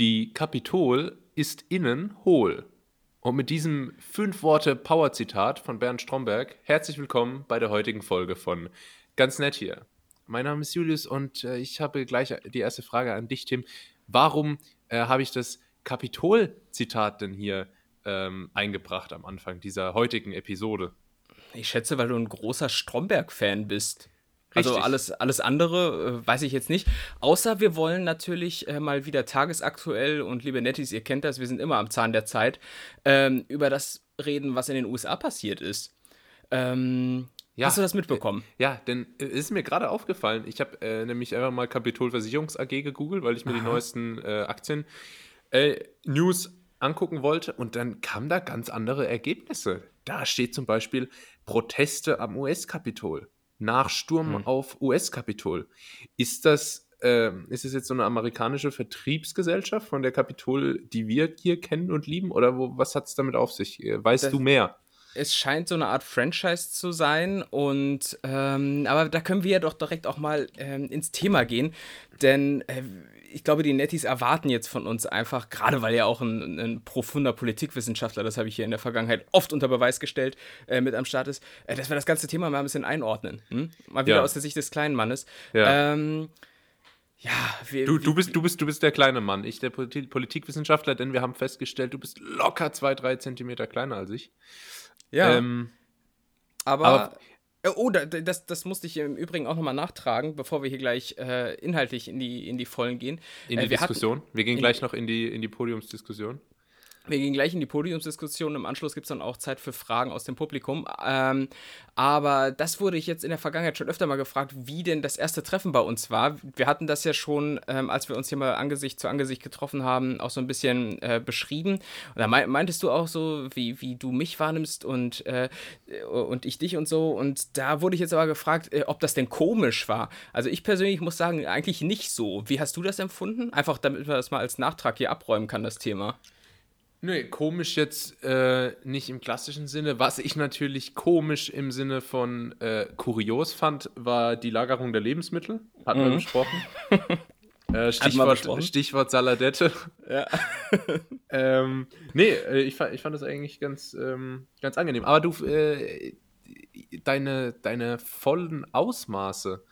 Die Kapitol ist innen hohl. Und mit diesem fünf Worte Power-Zitat von Bernd Stromberg herzlich willkommen bei der heutigen Folge von Ganz nett hier. Mein Name ist Julius und äh, ich habe gleich die erste Frage an dich, Tim. Warum äh, habe ich das Kapitol-Zitat denn hier ähm, eingebracht am Anfang dieser heutigen Episode? Ich schätze, weil du ein großer Stromberg-Fan bist. Also alles, alles andere äh, weiß ich jetzt nicht. Außer wir wollen natürlich äh, mal wieder tagesaktuell und liebe Nettis, ihr kennt das, wir sind immer am Zahn der Zeit, ähm, über das reden, was in den USA passiert ist. Ähm, ja, hast du das mitbekommen? Äh, ja, denn es äh, ist mir gerade aufgefallen. Ich habe äh, nämlich einfach mal Kapitol Versicherungs AG gegoogelt, weil ich mir Aha. die neuesten äh, Aktien News angucken wollte und dann kamen da ganz andere Ergebnisse. Da steht zum Beispiel Proteste am US-Kapitol nach Sturm hm. auf US-Kapitol. Ist das, äh, ist es jetzt so eine amerikanische Vertriebsgesellschaft von der Kapitol, die wir hier kennen und lieben? Oder wo, was hat es damit auf sich? Äh, weißt das, du mehr? Es scheint so eine Art Franchise zu sein und ähm, aber da können wir ja doch direkt auch mal ähm, ins Thema gehen, denn äh, ich glaube, die Nettis erwarten jetzt von uns einfach, gerade weil ja auch ein, ein profunder Politikwissenschaftler, das habe ich hier in der Vergangenheit oft unter Beweis gestellt, äh, mit am Start ist, äh, dass wir das ganze Thema mal ein bisschen einordnen. Hm? Mal wieder ja. aus der Sicht des kleinen Mannes. Ja. Ähm, ja, wir, du, du, bist, du, bist, du bist der kleine Mann, ich der Politikwissenschaftler, denn wir haben festgestellt, du bist locker zwei, drei Zentimeter kleiner als ich. Ja. Ähm, aber, aber Oh, das, das musste ich im Übrigen auch nochmal nachtragen, bevor wir hier gleich äh, inhaltlich in die, in die Vollen gehen. In die äh, wir Diskussion? Hatten, wir gehen gleich noch in die, in die Podiumsdiskussion. Wir gehen gleich in die Podiumsdiskussion. Im Anschluss gibt es dann auch Zeit für Fragen aus dem Publikum. Ähm, aber das wurde ich jetzt in der Vergangenheit schon öfter mal gefragt, wie denn das erste Treffen bei uns war. Wir hatten das ja schon, ähm, als wir uns hier mal Angesicht zu Angesicht getroffen haben, auch so ein bisschen äh, beschrieben. Und da meintest du auch so, wie, wie du mich wahrnimmst und, äh, und ich dich und so. Und da wurde ich jetzt aber gefragt, äh, ob das denn komisch war. Also ich persönlich muss sagen, eigentlich nicht so. Wie hast du das empfunden? Einfach damit man das mal als Nachtrag hier abräumen kann, das Thema. Nee, komisch jetzt äh, nicht im klassischen Sinne. Was ich natürlich komisch im Sinne von äh, kurios fand, war die Lagerung der Lebensmittel. Hatten mhm. wir besprochen. äh, Stichwort, besprochen. Stichwort Saladette. Ja. ähm, nee, äh, ich, fand, ich fand das eigentlich ganz, ähm, ganz angenehm. Aber du, äh, deine, deine vollen Ausmaße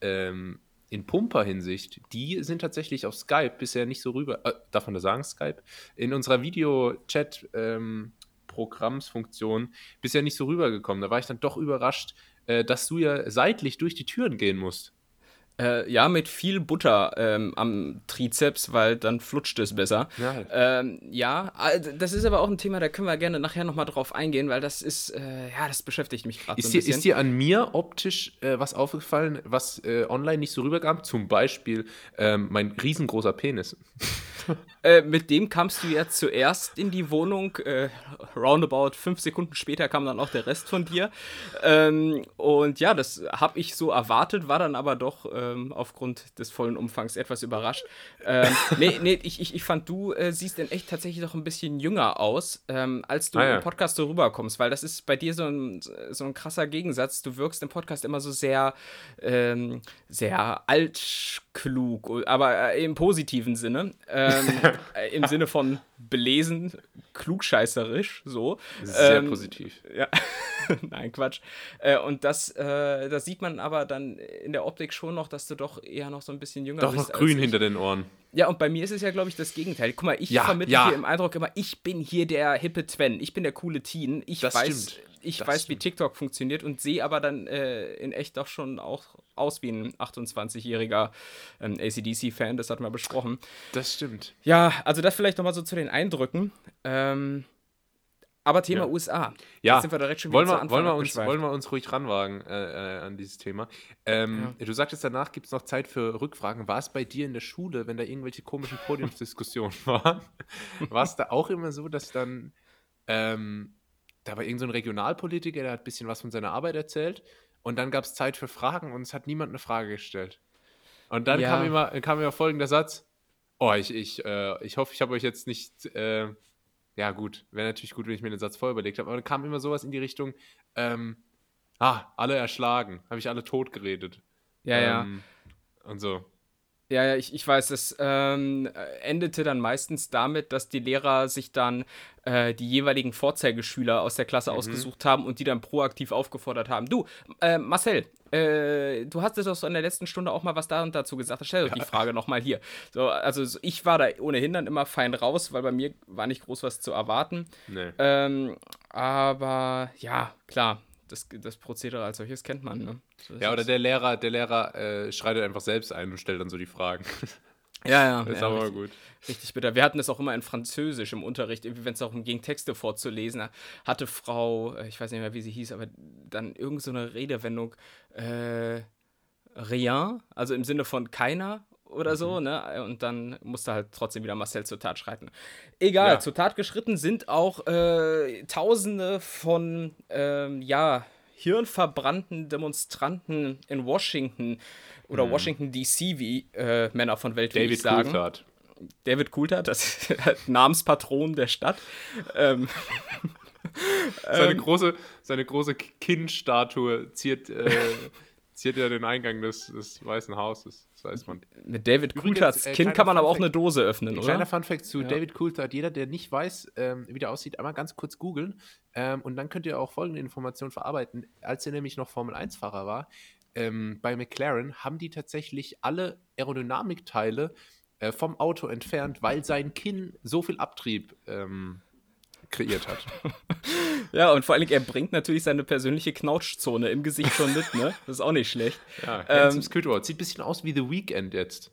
ähm, in Pumper-Hinsicht, die sind tatsächlich auf Skype bisher nicht so rüber, äh, darf man da sagen, Skype? In unserer Video-Chat-Programmsfunktion ähm, bisher nicht so rübergekommen. Da war ich dann doch überrascht, äh, dass du ja seitlich durch die Türen gehen musst. Äh, ja, mit viel Butter ähm, am Trizeps, weil dann flutscht es besser. Ja. Ähm, ja, das ist aber auch ein Thema, da können wir gerne nachher nochmal drauf eingehen, weil das ist, äh, ja, das beschäftigt mich gerade so ein bisschen. Ist dir an mir optisch äh, was aufgefallen, was äh, online nicht so rüberkam? Zum Beispiel ähm, mein riesengroßer Penis. Äh, mit dem kamst du ja zuerst in die Wohnung. Äh, roundabout fünf Sekunden später kam dann auch der Rest von dir. Ähm, und ja, das habe ich so erwartet, war dann aber doch ähm, aufgrund des vollen Umfangs etwas überrascht. Ähm, nee, nee, ich, ich, ich fand, du äh, siehst in echt tatsächlich noch ein bisschen jünger aus, ähm, als du ah, ja. im Podcast so rüberkommst, weil das ist bei dir so ein, so ein krasser Gegensatz. Du wirkst im Podcast immer so sehr, ähm, sehr altklug, aber äh, im positiven Sinne. Äh, Im Sinne von belesen, klugscheißerisch, so. Sehr ähm, positiv. Ja. Nein, Quatsch. Äh, und das, äh, das sieht man aber dann in der Optik schon noch, dass du doch eher noch so ein bisschen jünger doch bist. Doch noch grün hinter den Ohren. Ja, und bei mir ist es ja, glaube ich, das Gegenteil. Guck mal, ich ja, vermittle ja. hier im Eindruck immer, ich bin hier der hippe Twen, ich bin der coole Teen. Ich das weiß, stimmt. Ich das weiß, stimmt. wie TikTok funktioniert und sehe aber dann äh, in echt doch schon auch aus wie ein 28-jähriger ähm, ACDC-Fan, das hatten wir besprochen. Das stimmt. Ja, also das vielleicht nochmal so zu den Eindrücken. Ähm, aber Thema ja. USA. Ja, Jetzt sind wir direkt schon wollen, wir, wollen, wir uns, wollen wir uns ruhig ranwagen äh, äh, an dieses Thema. Ähm, ja. Du sagtest, danach gibt es noch Zeit für Rückfragen. War es bei dir in der Schule, wenn da irgendwelche komischen Podiumsdiskussionen waren, war es da auch immer so, dass dann, ähm, da war irgendein so Regionalpolitiker, der hat ein bisschen was von seiner Arbeit erzählt und dann gab es Zeit für Fragen und es hat niemand eine Frage gestellt. Und dann ja. kam, immer, kam immer folgender Satz. Oh, ich, ich, äh, ich hoffe, ich habe euch jetzt nicht äh, ja, gut, wäre natürlich gut, wenn ich mir den Satz vorher überlegt habe, aber dann kam immer sowas in die Richtung, ähm, ah, alle erschlagen, habe ich alle tot geredet. Ja, ähm, ja. Und so. Ja, ja, ich, ich weiß, es ähm, endete dann meistens damit, dass die Lehrer sich dann äh, die jeweiligen Vorzeigeschüler aus der Klasse mhm. ausgesucht haben und die dann proaktiv aufgefordert haben. Du, äh, Marcel, äh, du hast es doch so in der letzten Stunde auch mal was da und dazu gesagt. Stell doch ja. die Frage nochmal hier. So, also ich war da ohnehin dann immer fein raus, weil bei mir war nicht groß was zu erwarten. Nee. Ähm, aber ja, klar, das, das Prozedere als solches kennt man. Ne? ja, oder der Lehrer, der Lehrer äh, schreitet einfach selbst ein und stellt dann so die Fragen. Ja, ja. Das ist ja, aber richtig, gut. Richtig bitter. Wir hatten es auch immer in Französisch im Unterricht, wenn es darum ging, Texte vorzulesen. Hatte Frau, äh, ich weiß nicht mehr, wie sie hieß, aber dann irgend so eine Redewendung, äh, rien, also im Sinne von keiner oder so, mhm. ne? Und dann musste halt trotzdem wieder Marcel zur Tat schreiten. Egal, ja. zur Tat geschritten sind auch äh, Tausende von, ähm, ja, hirnverbrannten Demonstranten in Washington oder mhm. Washington DC, wie äh, Männer von Welt David sagen. Coulthard. David Coulthard, das Namenspatron der Stadt. ähm, seine, ähm, große, seine große Kinnstatue ziert, äh, ziert ja den Eingang des, des Weißen Hauses. Das weiß man. Mit David Coulthards äh, Kind kann man aber auch eine Dose öffnen, oder? Kleiner Funfact zu ja. David Coulthard. Jeder, der nicht weiß, ähm, wie der aussieht, einmal ganz kurz googeln. Ähm, und dann könnt ihr auch folgende Informationen verarbeiten. Als er nämlich noch Formel-1-Fahrer war, ähm, bei McLaren haben die tatsächlich alle Aerodynamikteile äh, vom Auto entfernt, weil sein Kinn so viel Abtrieb ähm, kreiert hat. ja, und vor allem, er bringt natürlich seine persönliche Knautschzone im Gesicht schon mit, ne? Das ist auch nicht schlecht. Ja, ähm, Sieht ein bisschen aus wie The Weeknd jetzt.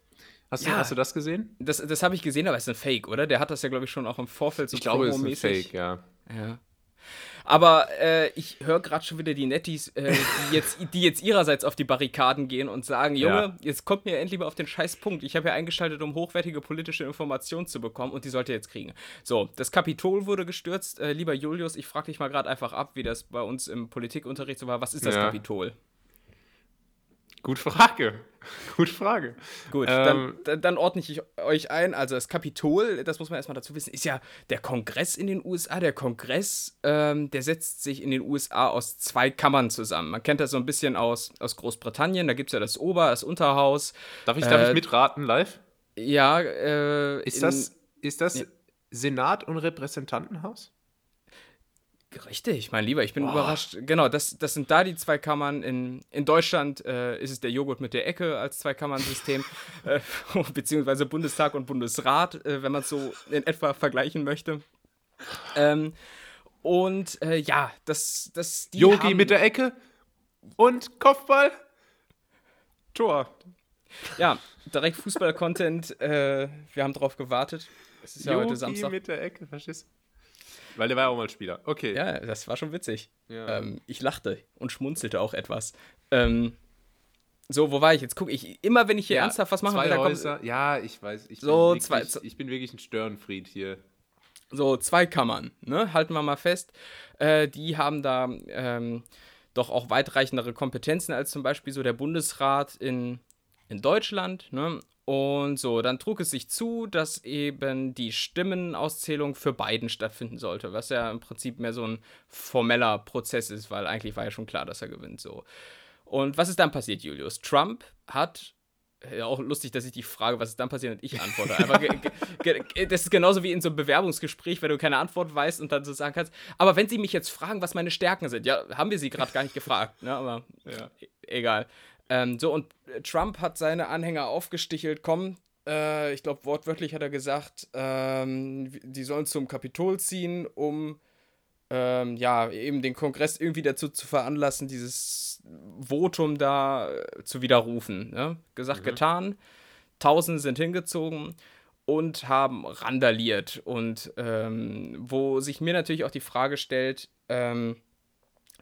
Hast, ja, du, hast du das gesehen? Das, das habe ich gesehen, aber es ist ein Fake, oder? Der hat das ja, glaube ich, schon auch im Vorfeld so Ich glaube, es ist ein Fake, ja. Ja. Aber äh, ich höre gerade schon wieder die Netties, äh, die, jetzt, die jetzt ihrerseits auf die Barrikaden gehen und sagen, Junge, ja. jetzt kommt mir endlich mal auf den Scheißpunkt. Ich habe ja eingeschaltet, um hochwertige politische Informationen zu bekommen und die sollte jetzt kriegen. So, das Kapitol wurde gestürzt. Äh, lieber Julius, ich frage dich mal gerade einfach ab, wie das bei uns im Politikunterricht so war. Was ist das ja. Kapitol? Gute Frage. Gute Frage. Gut, ähm, dann, dann, ordne ich euch ein. Also das Kapitol, das muss man erstmal dazu wissen, ist ja der Kongress in den USA. Der Kongress, ähm, der setzt sich in den USA aus zwei Kammern zusammen. Man kennt das so ein bisschen aus, aus Großbritannien. Da gibt es ja das Ober-, das Unterhaus. Darf ich, äh, darf ich mitraten live? Ja. Äh, ist, das, ist das Senat und Repräsentantenhaus? Richtig, mein Lieber, ich bin oh. überrascht. Genau, das, das sind da die zwei Kammern. In, in Deutschland äh, ist es der Joghurt mit der Ecke als Zwei-Kammern-System, äh, beziehungsweise Bundestag und Bundesrat, äh, wenn man es so in etwa vergleichen möchte. Ähm, und äh, ja, das, das die Yogi mit der Ecke und Kopfball. Tor. Ja, direkt Fußball-Content. Äh, wir haben drauf gewartet. Es ist ja Yogi heute Samstag. mit der Ecke, verstehst du? Weil der war ja auch mal Spieler. Okay. Ja, das war schon witzig. Ja. Ähm, ich lachte und schmunzelte auch etwas. Ähm, so, wo war ich jetzt? Guck, ich immer wenn ich hier ja, ernsthaft was machen will, dann kommt, Ja, ich weiß. Ich, so, bin zwei, wirklich, ich bin wirklich ein Störenfried hier. So, zwei Kammern, ne? Halten wir mal fest. Äh, die haben da ähm, doch auch weitreichendere Kompetenzen als zum Beispiel so der Bundesrat in, in Deutschland, ne? Und so, dann trug es sich zu, dass eben die Stimmenauszählung für beiden stattfinden sollte, was ja im Prinzip mehr so ein formeller Prozess ist, weil eigentlich war ja schon klar, dass er gewinnt. So. Und was ist dann passiert, Julius? Trump hat ja, auch lustig, dass ich die Frage, was ist dann passiert, und ich antworte. Aber das ist genauso wie in so einem Bewerbungsgespräch, wenn du keine Antwort weißt und dann so sagen kannst. Aber wenn sie mich jetzt fragen, was meine Stärken sind, ja, haben wir sie gerade gar nicht gefragt, ne? Aber ja. E-, egal. Ähm, so, und Trump hat seine Anhänger aufgestichelt, komm, äh, ich glaube, wortwörtlich hat er gesagt, ähm, die sollen zum Kapitol ziehen, um ähm, ja, eben den Kongress irgendwie dazu zu veranlassen, dieses Votum da äh, zu widerrufen. Ne? Gesagt, mhm. getan. Tausende sind hingezogen und haben randaliert. Und ähm, wo sich mir natürlich auch die Frage stellt, ähm,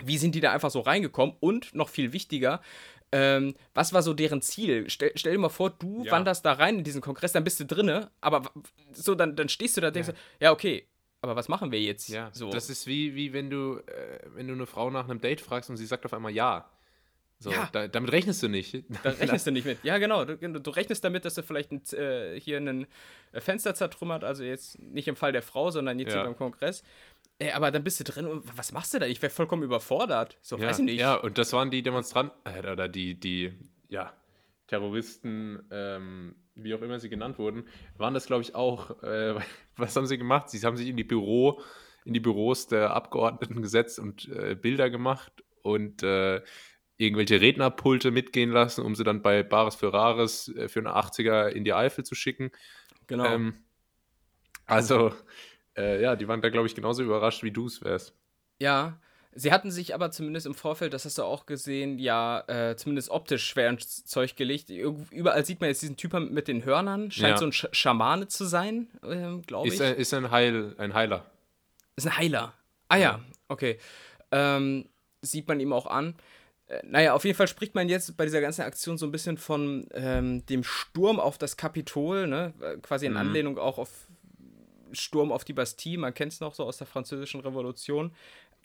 wie sind die da einfach so reingekommen? Und noch viel wichtiger, ähm, was war so deren Ziel? Stell, stell dir mal vor, du ja. wanderst da rein in diesen Kongress, dann bist du drinne, aber so, dann, dann stehst du da und denkst, ja. ja, okay, aber was machen wir jetzt? Ja, so. das ist wie, wie wenn du, äh, wenn du eine Frau nach einem Date fragst und sie sagt auf einmal ja. So, ja. Da, damit rechnest du nicht. Da rechnest du nicht mit. Ja, genau. Du, du rechnest damit, dass du vielleicht ein, äh, hier ein Fenster zertrümmert, also jetzt nicht im Fall der Frau, sondern jetzt ja. hier beim Kongress. Ey, aber dann bist du drin und was machst du da? Ich wäre vollkommen überfordert. So, ja, weiß ich nicht. Ja, und das waren die Demonstranten, äh, oder die, die, ja, Terroristen, ähm, wie auch immer sie genannt wurden, waren das, glaube ich, auch. Äh, was haben sie gemacht? Sie haben sich in die Büro, in die Büros der Abgeordneten gesetzt und äh, Bilder gemacht und äh, irgendwelche Rednerpulte mitgehen lassen, um sie dann bei Bares für Rares äh, für eine 80er in die Eifel zu schicken. Genau. Ähm, also, äh, ja, die waren da, glaube ich, genauso überrascht, wie du es wärst. Ja, Sie hatten sich aber zumindest im Vorfeld, das hast du auch gesehen, ja, äh, zumindest optisch schwer ins Zeug gelegt. Überall sieht man jetzt diesen Typen mit den Hörnern. Scheint ja. so ein Sch Schamane zu sein, äh, glaube ich. Ist, ein, ist ein, Heil, ein Heiler. Ist ein Heiler. Ah ja, okay. Ähm, sieht man ihm auch an. Äh, naja, auf jeden Fall spricht man jetzt bei dieser ganzen Aktion so ein bisschen von ähm, dem Sturm auf das Kapitol, ne? Äh, quasi in mhm. Anlehnung auch auf Sturm auf die Bastille. Man kennt es noch so aus der Französischen Revolution.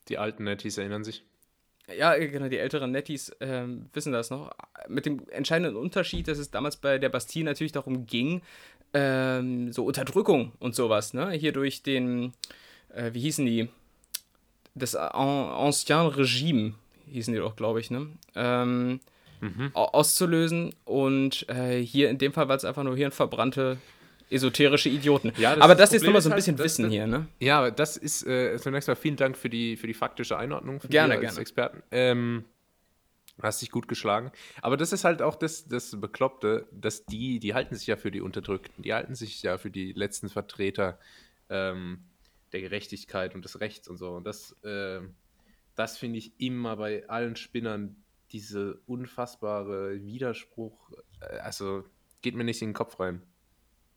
Die alten Netties erinnern sich. Ja, genau, die älteren Netties äh, wissen das noch. Mit dem entscheidenden Unterschied, dass es damals bei der Bastille natürlich darum ging, ähm, so Unterdrückung und sowas, ne? Hier durch den, äh, wie hießen die? Das Ancien Regime hießen die doch, glaube ich, ne? Ähm, mhm. Auszulösen und äh, hier in dem Fall war es einfach nur hier ein verbrannte esoterische Idioten. Ja, das aber das, ist nochmal so ein halt, bisschen halt, Wissen das, hier, ne? Ja, das ist äh, zunächst mal vielen Dank für die, für die faktische Einordnung von gerne, dir als gerne. Experten. Ähm, hast dich gut geschlagen. Aber das ist halt auch das, das Bekloppte, dass die, die halten sich ja für die Unterdrückten, die halten sich ja für die letzten Vertreter ähm, der Gerechtigkeit und des Rechts und so. Und das, äh, das finde ich immer bei allen Spinnern diese unfassbare Widerspruch. Äh, also geht mir nicht in den Kopf rein.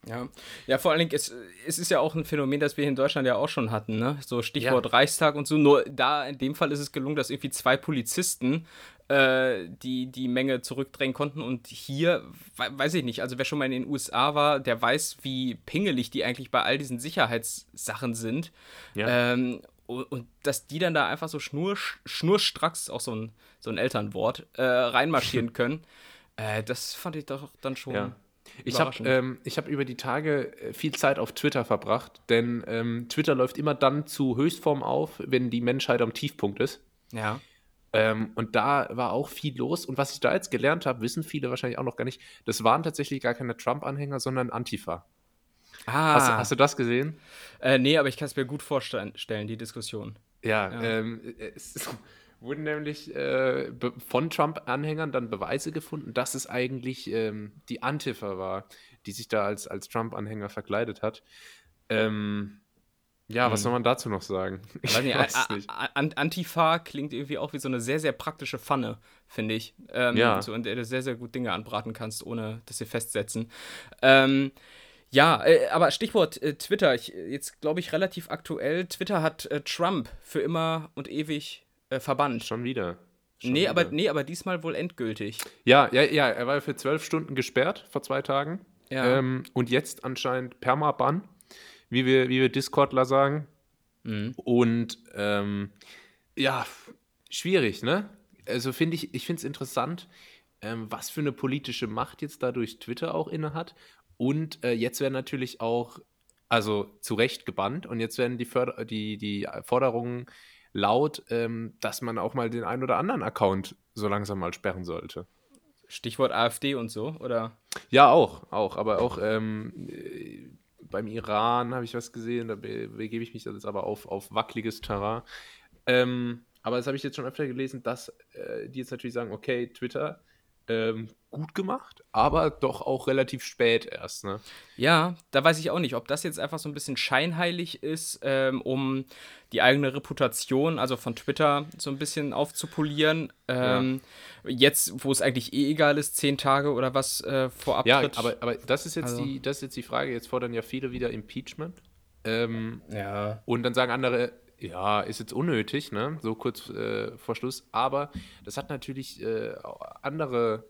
Ja, ja vor allen Dingen, es, es ist ja auch ein Phänomen, das wir in Deutschland ja auch schon hatten, ne? So Stichwort ja. Reichstag und so. Nur da in dem Fall ist es gelungen, dass irgendwie zwei Polizisten äh, die die Menge zurückdrängen konnten. Und hier, weiß ich nicht, also wer schon mal in den USA war, der weiß, wie pingelig die eigentlich bei all diesen Sicherheitssachen sind. Ja. Ähm, und, und, dass die dann da einfach so schnur, schnurstracks, auch so ein, so ein Elternwort, äh, reinmarschieren können, äh, das fand ich doch dann schon. Ja. Ich habe ähm, hab über die Tage äh, viel Zeit auf Twitter verbracht, denn ähm, Twitter läuft immer dann zu Höchstform auf, wenn die Menschheit am Tiefpunkt ist. Ja. Ähm, und da war auch viel los. Und was ich da jetzt gelernt habe, wissen viele wahrscheinlich auch noch gar nicht, das waren tatsächlich gar keine Trump-Anhänger, sondern Antifa. Ah. Hast, hast, du das gesehen? Äh, nee, aber ich kann es mir gut vorstellen, die Diskussion. Ja, ja. Ähm, es, wurden nämlich äh, von Trump-Anhängern dann Beweise gefunden, dass es eigentlich ähm, die Antifa war, die sich da als, als Trump-Anhänger verkleidet hat. Ähm, ja, hm. was soll man dazu noch sagen? Ich weiß nicht, weiß nicht. Antifa klingt irgendwie auch wie so eine sehr, sehr praktische Pfanne, finde ich. Ähm, ja. So, in der du sehr, sehr gut Dinge anbraten kannst, ohne dass sie festsetzen. Ähm, ja, äh, aber Stichwort äh, Twitter. Ich, jetzt glaube ich relativ aktuell. Twitter hat äh, Trump für immer und ewig äh, verbannt. Schon wieder. Schon nee, wieder. Aber, nee, aber diesmal wohl endgültig. Ja, ja, ja, er war für zwölf Stunden gesperrt vor zwei Tagen. Ja. Ähm, und jetzt anscheinend Permaban, wie wir, wie wir Discordler sagen. Mhm. Und ähm, ja, schwierig, ne? Also finde ich, ich finde es interessant, ähm, was für eine politische Macht jetzt dadurch Twitter auch inne hat. Und äh, jetzt werden natürlich auch, also zu Recht gebannt und jetzt werden die, Förder die, die Forderungen laut, ähm, dass man auch mal den einen oder anderen Account so langsam mal sperren sollte. Stichwort AfD und so, oder? Ja, auch, auch, aber auch ähm, äh, beim Iran habe ich was gesehen, da begebe ich mich jetzt aber auf, auf wackeliges Terrain. Ähm, aber das habe ich jetzt schon öfter gelesen, dass äh, die jetzt natürlich sagen, okay, Twitter, ähm, gut gemacht, aber doch auch relativ spät erst. Ne? Ja, da weiß ich auch nicht, ob das jetzt einfach so ein bisschen scheinheilig ist, ähm, um die eigene Reputation, also von Twitter, so ein bisschen aufzupolieren. Ähm, ja. Jetzt, wo es eigentlich eh egal ist, zehn Tage oder was äh, vor Ja, aber, aber das, ist jetzt also. die, das ist jetzt die Frage. Jetzt fordern ja viele wieder Impeachment. Ähm, ja. Und dann sagen andere, ja, ist jetzt unnötig, ne? So kurz äh, vor Schluss. Aber das hat natürlich äh, andere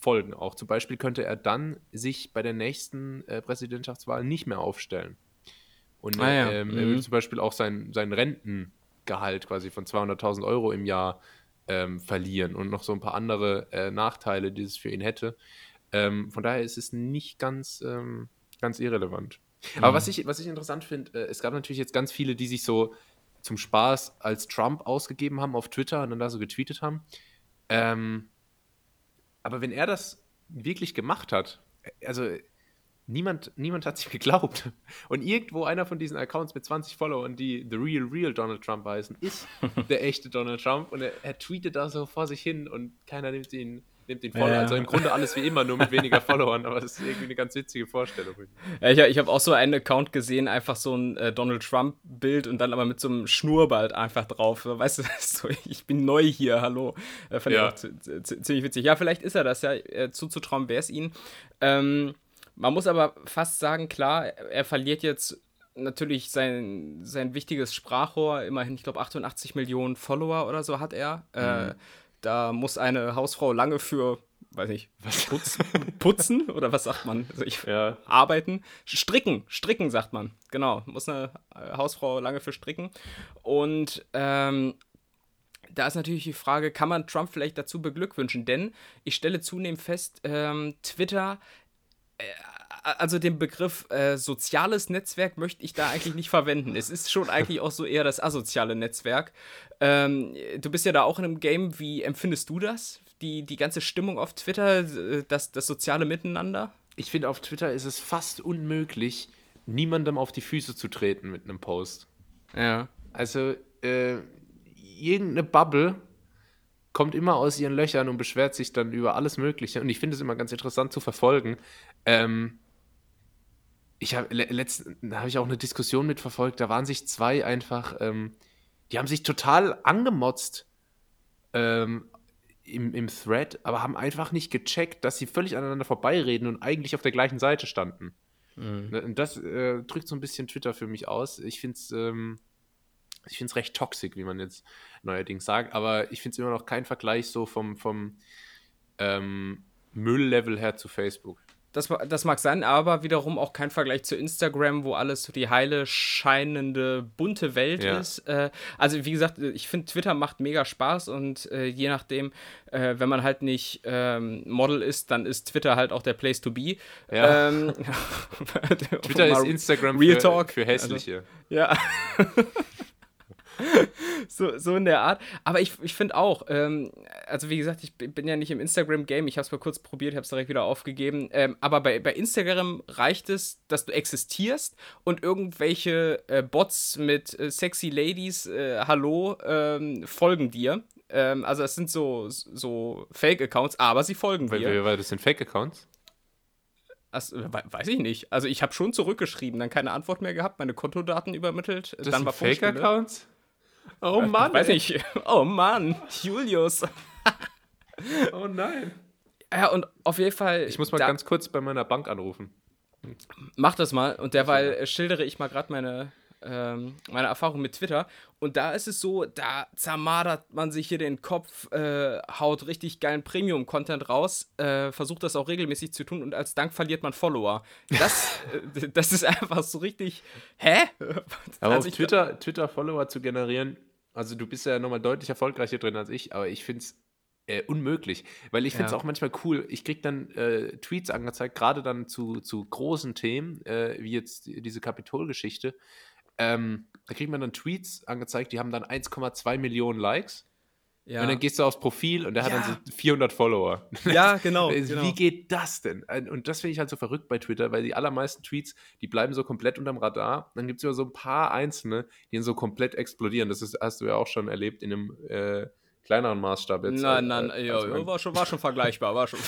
Folgen auch. Zum Beispiel könnte er dann sich bei der nächsten äh, Präsidentschaftswahl nicht mehr aufstellen. Und ah, ja. ähm, mhm. er würde zum Beispiel auch sein, sein Rentengehalt quasi von 200.000 Euro im Jahr ähm, verlieren und noch so ein paar andere äh, Nachteile, die es für ihn hätte. Ähm, von daher ist es nicht ganz, ähm, ganz irrelevant. Mhm. Aber was ich, was ich interessant finde, äh, es gab natürlich jetzt ganz viele, die sich so zum Spaß als Trump ausgegeben haben auf Twitter und dann da so getweetet haben. Ähm, aber wenn er das wirklich gemacht hat, also niemand, niemand hat es geglaubt. Und irgendwo einer von diesen Accounts mit 20 Followern, die The Real Real Donald Trump heißen, ist der echte Donald Trump. Und er, er, tweetet da so vor sich hin und keiner nimmt ihn, nimmt ihn voll. Ja. Also im Grunde alles wie immer, nur mit weniger Followern. Aber das ist irgendwie eine ganz witzige Vorstellung. Ja, ich, ich habe auch so einen Account gesehen, einfach so ein äh, Donald Trump-Bild und dann aber mit so einem Schnurrbart einfach drauf. Weißt du, so, ich bin neu hier, hallo. Äh, fand ja. ich auch ziemlich witzig. Ja, vielleicht ist er das ja. Äh, zuzutrauen wäre es ihn. Ähm, man muss aber fast sagen, klar, er verliert jetzt natürlich sein, sein wichtiges Sprachrohr. Immerhin, ich glaube, 88 Millionen Follower oder so hat er. Äh, mhm. Äh, da muss eine Hausfrau lange für, weiß nicht, was putzen, putzen oder was sagt man? Also ich, ja. Arbeiten. Stricken, stricken sagt man. Genau, muss eine äh, Hausfrau lange für stricken. Und ähm, da ist natürlich die Frage, kann man Trump vielleicht dazu beglückwünschen? Denn ich stelle zunehmend fest, ähm, Twitter äh, also den Begriff äh, soziales Netzwerk möchte ich da eigentlich nicht verwenden. Es ist schon eigentlich auch so eher das asoziale Netzwerk. Ähm, du bist ja da auch in einem Game. Wie empfindest du das? Die, die ganze Stimmung auf Twitter, äh, das, das soziale Miteinander? Ich finde, auf Twitter ist es fast unmöglich, niemandem auf die Füße zu treten mit einem Post. Ja. Also, äh, irgendeine Bubble kommt immer aus ihren Löchern und beschwert sich dann über alles Mögliche. Und ich finde es immer ganz interessant zu verfolgen. Ähm, ich habe letztens habe ich auch eine Diskussion mitverfolgt, da waren sich zwei einfach, ähm, die haben sich total angemotzt ähm, im, im Thread, aber haben einfach nicht gecheckt, dass sie völlig aneinander vorbeireden und eigentlich auf der gleichen Seite standen. Mhm. Ne, das äh, drückt so ein bisschen Twitter für mich aus. Ich finde es ähm, ich finde es recht toxisch, wie man jetzt neuerdings sagt, aber ich finde es immer noch kein Vergleich so vom, vom ähm, Mülllevel her zu Facebook. Das, das mag sein, aber wiederum auch kein Vergleich zu Instagram, wo alles so die heile, scheinende, bunte Welt ja. ist. Äh, also, wie gesagt, ich finde, Twitter macht mega Spaß und äh, je nachdem, äh, wenn man halt nicht ähm, Model ist, dann ist Twitter halt auch der Place to be. Ja. Ähm, Twitter ist Instagram Real für, Talk. für Hässliche. Also, ja. so, so in der Art. Aber ich, ich finde auch, ähm, also wie gesagt, ich bin ja nicht im Instagram-Game, ich habe es mal kurz probiert, habe es direkt wieder aufgegeben. Ähm, aber bei, bei Instagram reicht es, dass du existierst und irgendwelche äh, Bots mit äh, sexy Ladies, äh, hallo, ähm, folgen dir. Ähm, also es sind so, so Fake-Accounts, aber sie folgen weil, dir. Weil das sind Fake-Accounts? Also, weiß ich nicht. Also ich habe schon zurückgeschrieben, dann keine Antwort mehr gehabt, meine Kontodaten übermittelt. Das dann sind Fake-Accounts? Oh Mann. Ich weiß nicht. Oh Mann, Julius. oh nein. Ja, und auf jeden Fall. Ich muss mal ganz kurz bei meiner Bank anrufen. Mach das mal. Und derweil schildere ich mal gerade meine, ähm, meine Erfahrung mit Twitter. Und da ist es so, da zermadert man sich hier den Kopf, äh, haut richtig geilen Premium-Content raus, äh, versucht das auch regelmäßig zu tun und als Dank verliert man Follower. Das, äh, das ist einfach so richtig. Hä? Aber also auf Twitter, Twitter Follower zu generieren, also du bist ja nochmal deutlich erfolgreicher drin als ich, aber ich finde es äh, unmöglich. Weil ich finde es ja. auch manchmal cool. Ich kriege dann äh, Tweets angezeigt, gerade dann zu, zu großen Themen, äh, wie jetzt diese Kapitolgeschichte. Ähm, da kriegt man dann Tweets angezeigt, die haben dann 1,2 Millionen Likes. Ja. Und dann gehst du aufs Profil und der ja. hat dann so 400 Follower. Ja, genau. Wie genau. geht das denn? Und das finde ich halt so verrückt bei Twitter, weil die allermeisten Tweets, die bleiben so komplett unterm Radar. Dann gibt es immer so ein paar einzelne, die dann so komplett explodieren. Das ist, hast du ja auch schon erlebt in einem äh, kleineren Maßstab jetzt. Nein, nein, äh, ja, ja, war, schon, war schon vergleichbar, war schon.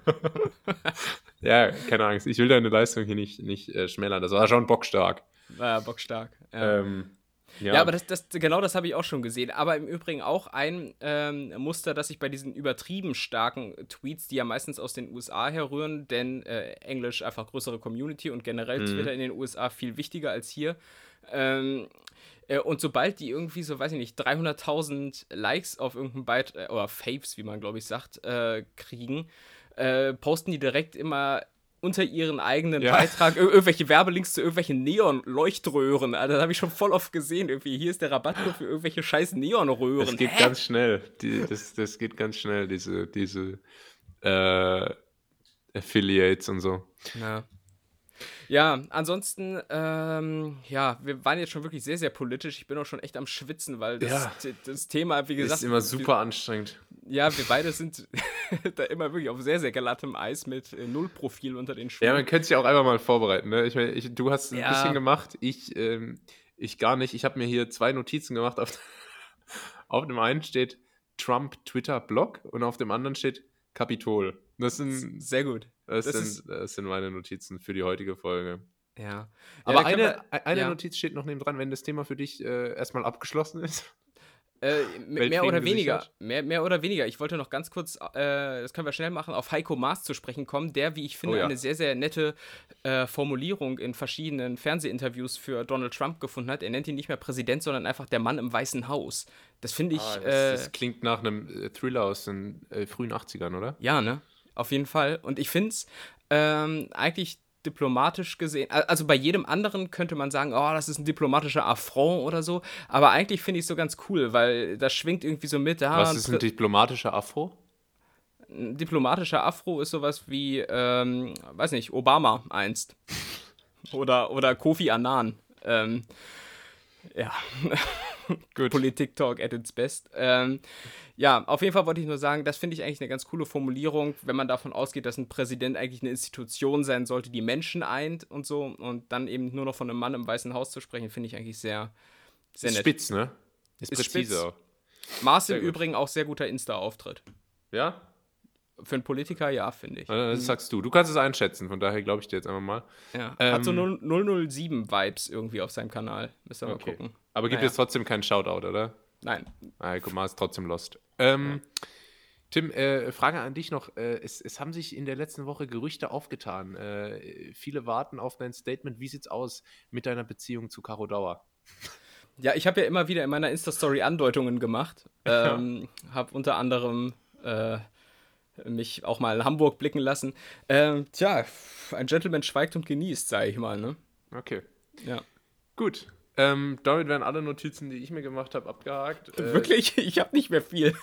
ja, keine Angst. Ich will deine Leistung hier nicht, nicht äh, schmälern. Das war schon bockstark. War bockstark. Ja. Ähm, ja. ja, aber das, das, genau das habe ich auch schon gesehen. Aber im Übrigen auch ein ähm, Muster, das ich bei diesen übertrieben starken Tweets, die ja meistens aus den USA herrühren, denn äh, Englisch einfach größere Community und generell mhm. Twitter in den USA viel wichtiger als hier. Ähm, äh, und sobald die irgendwie so, weiß ich nicht, 300.000 Likes auf irgendeinem Beitrag, äh, oder Faves, wie man glaube ich sagt, äh, kriegen, äh, posten die direkt immer unter ihren eigenen ja. Beitrag irgendwelche Werbelinks zu irgendwelchen Neon-Leuchtröhren. Also, das habe ich schon voll oft gesehen. Irgendwie, hier ist der Rabattcode für irgendwelche scheiß Neonröhren. Das geht Hä? ganz schnell. Die, das, das geht ganz schnell, diese, diese äh, Affiliates und so. Ja. Ja, ansonsten, ähm, ja, wir waren jetzt schon wirklich sehr, sehr politisch. Ich bin auch schon echt am Schwitzen, weil das, ja. das Thema, wie gesagt. Ist immer super anstrengend. Ja, wir beide sind da immer wirklich auf sehr, sehr glattem Eis mit äh, Null-Profil unter den Schuhen. Ja, man könnte sich auch einfach mal vorbereiten. Ne? Ich meine, ich, du hast ein ja. bisschen gemacht, ich, ähm, ich gar nicht. Ich habe mir hier zwei Notizen gemacht. Auf, auf dem einen steht Trump Twitter-Blog und auf dem anderen steht Kapitol. Das sind sehr gut. Das, das, sind, das sind meine Notizen für die heutige Folge. Ja. Aber ja, eine, wir, eine ja. Notiz steht noch neben dran, wenn das Thema für dich äh, erstmal abgeschlossen ist. Äh, mehr oder weniger. Mehr, mehr oder weniger. Ich wollte noch ganz kurz, äh, das können wir schnell machen, auf Heiko Maas zu sprechen kommen, der, wie ich finde, oh ja. eine sehr, sehr nette äh, Formulierung in verschiedenen Fernsehinterviews für Donald Trump gefunden hat. Er nennt ihn nicht mehr Präsident, sondern einfach der Mann im Weißen Haus. Das finde ich. Ah, das, äh, das, klingt nach einem äh, Thriller aus den äh, frühen 80ern, oder? Ja, ne? Auf jeden Fall. Und ich finde es ähm, eigentlich diplomatisch gesehen, also bei jedem anderen könnte man sagen, oh, das ist ein diplomatischer Affront oder so, aber eigentlich finde ich es so ganz cool, weil das schwingt irgendwie so mit. Ah, Was ist ein diplomatischer Afro? Ein diplomatischer Afro ist sowas wie, ähm, weiß nicht, Obama einst. oder, oder Kofi Annan. Ähm, ja. Politik-Talk at its best. Ähm, ja, auf jeden Fall wollte ich nur sagen, das finde ich eigentlich eine ganz coole Formulierung, wenn man davon ausgeht, dass ein Präsident eigentlich eine Institution sein sollte, die Menschen eint und so. Und dann eben nur noch von einem Mann im Weißen Haus zu sprechen, finde ich eigentlich sehr, sehr ist nett. Spitz, ne? Ist, ist präziser. Spitz. Maß im Übrigen auch sehr guter Insta-Auftritt. Ja? Für einen Politiker ja, finde ich. Das sagst du. Du kannst es einschätzen, von daher glaube ich dir jetzt einfach mal. Ja. Ähm, Hat so 007-Vibes irgendwie auf seinem Kanal. Müsst ihr okay. mal gucken. Aber gibt naja. es trotzdem keinen Shoutout, oder? Nein. Ah, guck mal, ist trotzdem lost. Ähm, ja. Tim, äh, Frage an dich noch. Äh, es, es, haben sich in der letzten Woche Gerüchte aufgetan. Äh, viele warten auf dein Statement. Wie sieht's aus mit deiner Beziehung zu Caro Dauer? Ja, ich habe ja immer wieder in meiner Insta-Story Andeutungen gemacht. Ähm, habe unter anderem äh, mich auch mal in Hamburg blicken lassen. Ähm, tja, ein Gentleman schweigt und genießt, sage ich mal. Ne? Okay. Ja. Gut. Ähm, damit werden alle Notizen, die ich mir gemacht habe, abgehakt. Äh, Wirklich? Ich habe nicht mehr viel.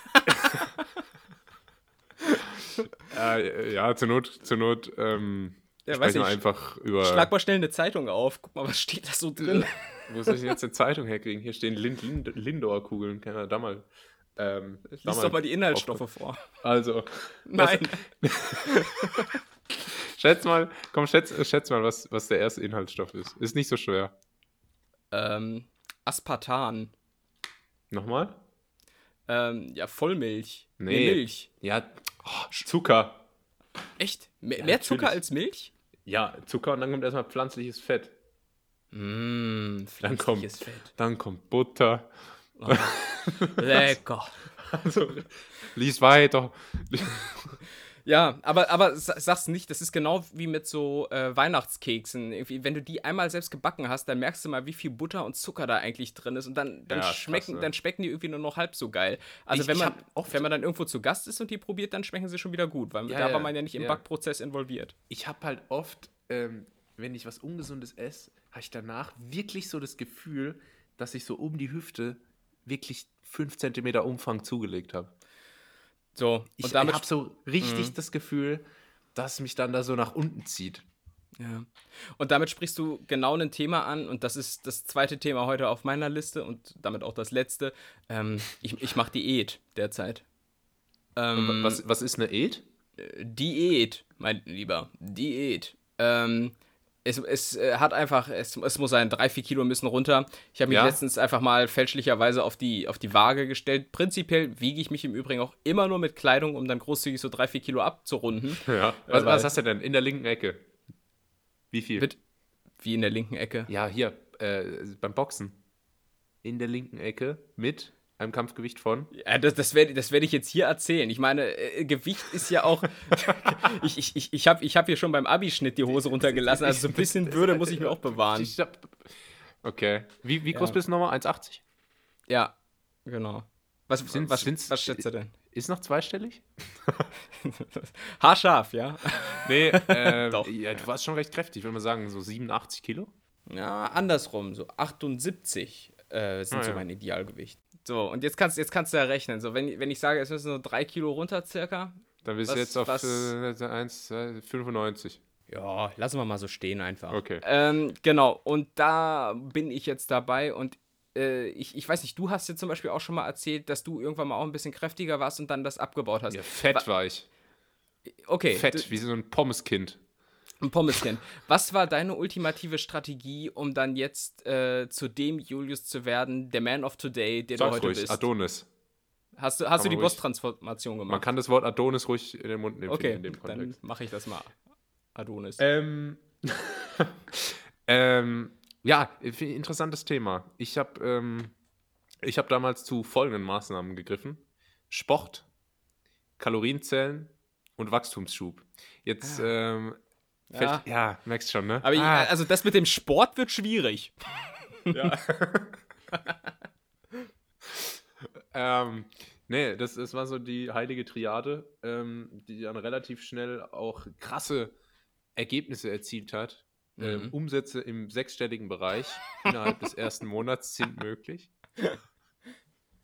äh, ja, zur Not, zur Not ähm, ja, weiß ich, einfach über. Schlag mal schnell eine Zeitung auf. Guck mal, was steht da so drin? Wo soll ich denn jetzt eine Zeitung herkriegen? Hier stehen Lind Lind Lindor-Kugeln. Kann er da mal. Ähm, Lies da doch mal die Inhaltsstoffe vor. Also. Nein. schätz mal, komm, schätz, schätz mal, was, was der erste Inhaltsstoff ist. Ist nicht so schwer. Ähm, Aspartan. Nochmal? Ähm, ja, Vollmilch. Nee. nee Milch. Ja, oh, Zucker. Echt? Mehr, ja, mehr Zucker als Milch? Ja, Zucker und dann kommt erstmal pflanzliches Fett. Mmh, pflanzliches dann kommt, Fett. Dann kommt Butter. Oh, lecker. Also, lies weiter. Ja, aber, aber sag's nicht, das ist genau wie mit so äh, Weihnachtskeksen. Irgendwie, wenn du die einmal selbst gebacken hast, dann merkst du mal, wie viel Butter und Zucker da eigentlich drin ist. Und dann, dann, ja, schmecken, krass, ne? dann schmecken die irgendwie nur noch halb so geil. Also, ich, wenn, man, wenn man dann irgendwo zu Gast ist und die probiert, dann schmecken sie schon wieder gut, weil ja, da war man ja nicht im Backprozess involviert. Ich habe halt oft, ähm, wenn ich was Ungesundes esse, habe ich danach wirklich so das Gefühl, dass ich so um die Hüfte wirklich 5 cm Umfang zugelegt habe. So, ich und damit habe so richtig mhm. das Gefühl, dass mich dann da so nach unten zieht. Ja. Und damit sprichst du genau ein Thema an, und das ist das zweite Thema heute auf meiner Liste und damit auch das letzte. Ähm, ich ich mache Diät derzeit. Ähm, was, was ist eine Diät? Diät, mein Lieber. Diät. Ähm, es, es äh, hat einfach, es, es muss sein, drei, vier Kilo müssen runter. Ich habe mich ja. letztens einfach mal fälschlicherweise auf die, auf die Waage gestellt. Prinzipiell wiege ich mich im Übrigen auch immer nur mit Kleidung, um dann großzügig so drei, vier Kilo abzurunden. Ja. Äh, was, äh, was hast du denn in der linken Ecke? Wie viel? Mit, wie in der linken Ecke? Ja, hier, äh, beim Boxen. In der linken Ecke mit einem Kampfgewicht von? Ja, das, das werde das werd ich jetzt hier erzählen. Ich meine, äh, Gewicht ist ja auch. ich ich, ich, ich habe ich hab hier schon beim Abischnitt die Hose runtergelassen. Also so ein bisschen Würde muss ich mir auch bewahren. Okay. Wie, wie groß ja. bist du nochmal? 1,80? Ja, genau. Was, sind, was, sind's, was schätzt du denn? Ist noch zweistellig? Haarscharf, ja. Nee, äh, Doch. Ja, du warst schon recht kräftig, würde man sagen, so 87 Kilo? Ja, andersrum, so 78 äh, sind ah, so mein Idealgewicht. So, und jetzt kannst, jetzt kannst du ja rechnen. So, wenn, wenn ich sage, es müssen nur drei Kilo runter circa. Dann bist du jetzt auf was, äh, 1, 95. Ja, lassen wir mal so stehen einfach. Okay. Ähm, genau, und da bin ich jetzt dabei und äh, ich, ich weiß nicht, du hast jetzt zum Beispiel auch schon mal erzählt, dass du irgendwann mal auch ein bisschen kräftiger warst und dann das abgebaut hast. Ja, fett Wa war ich. Okay. Fett, wie so ein Pommeskind. Ein Pommeskind. Was war deine ultimative Strategie, um dann jetzt äh, zu dem Julius zu werden, der Man of Today, der Sag du heute ruhig, bist? Adonis. Hast du, hast du die Boss-Transformation gemacht? Man kann das Wort Adonis ruhig in den Mund nehmen. Okay, in dem dann mache ich das mal. Adonis. Ähm, ähm, ja, interessantes Thema. Ich habe ähm, hab damals zu folgenden Maßnahmen gegriffen: Sport, Kalorienzellen und Wachstumsschub. Jetzt, ah. ähm, ja. ja, merkst schon, ne? Aber ah. ich, also das mit dem Sport wird schwierig. Ja. ähm, nee, das, das war so die heilige Triade, ähm, die dann relativ schnell auch krasse Ergebnisse erzielt hat. Ähm, mhm. Ähm, Umsätze im sechsstelligen Bereich innerhalb des ersten Monats sind möglich.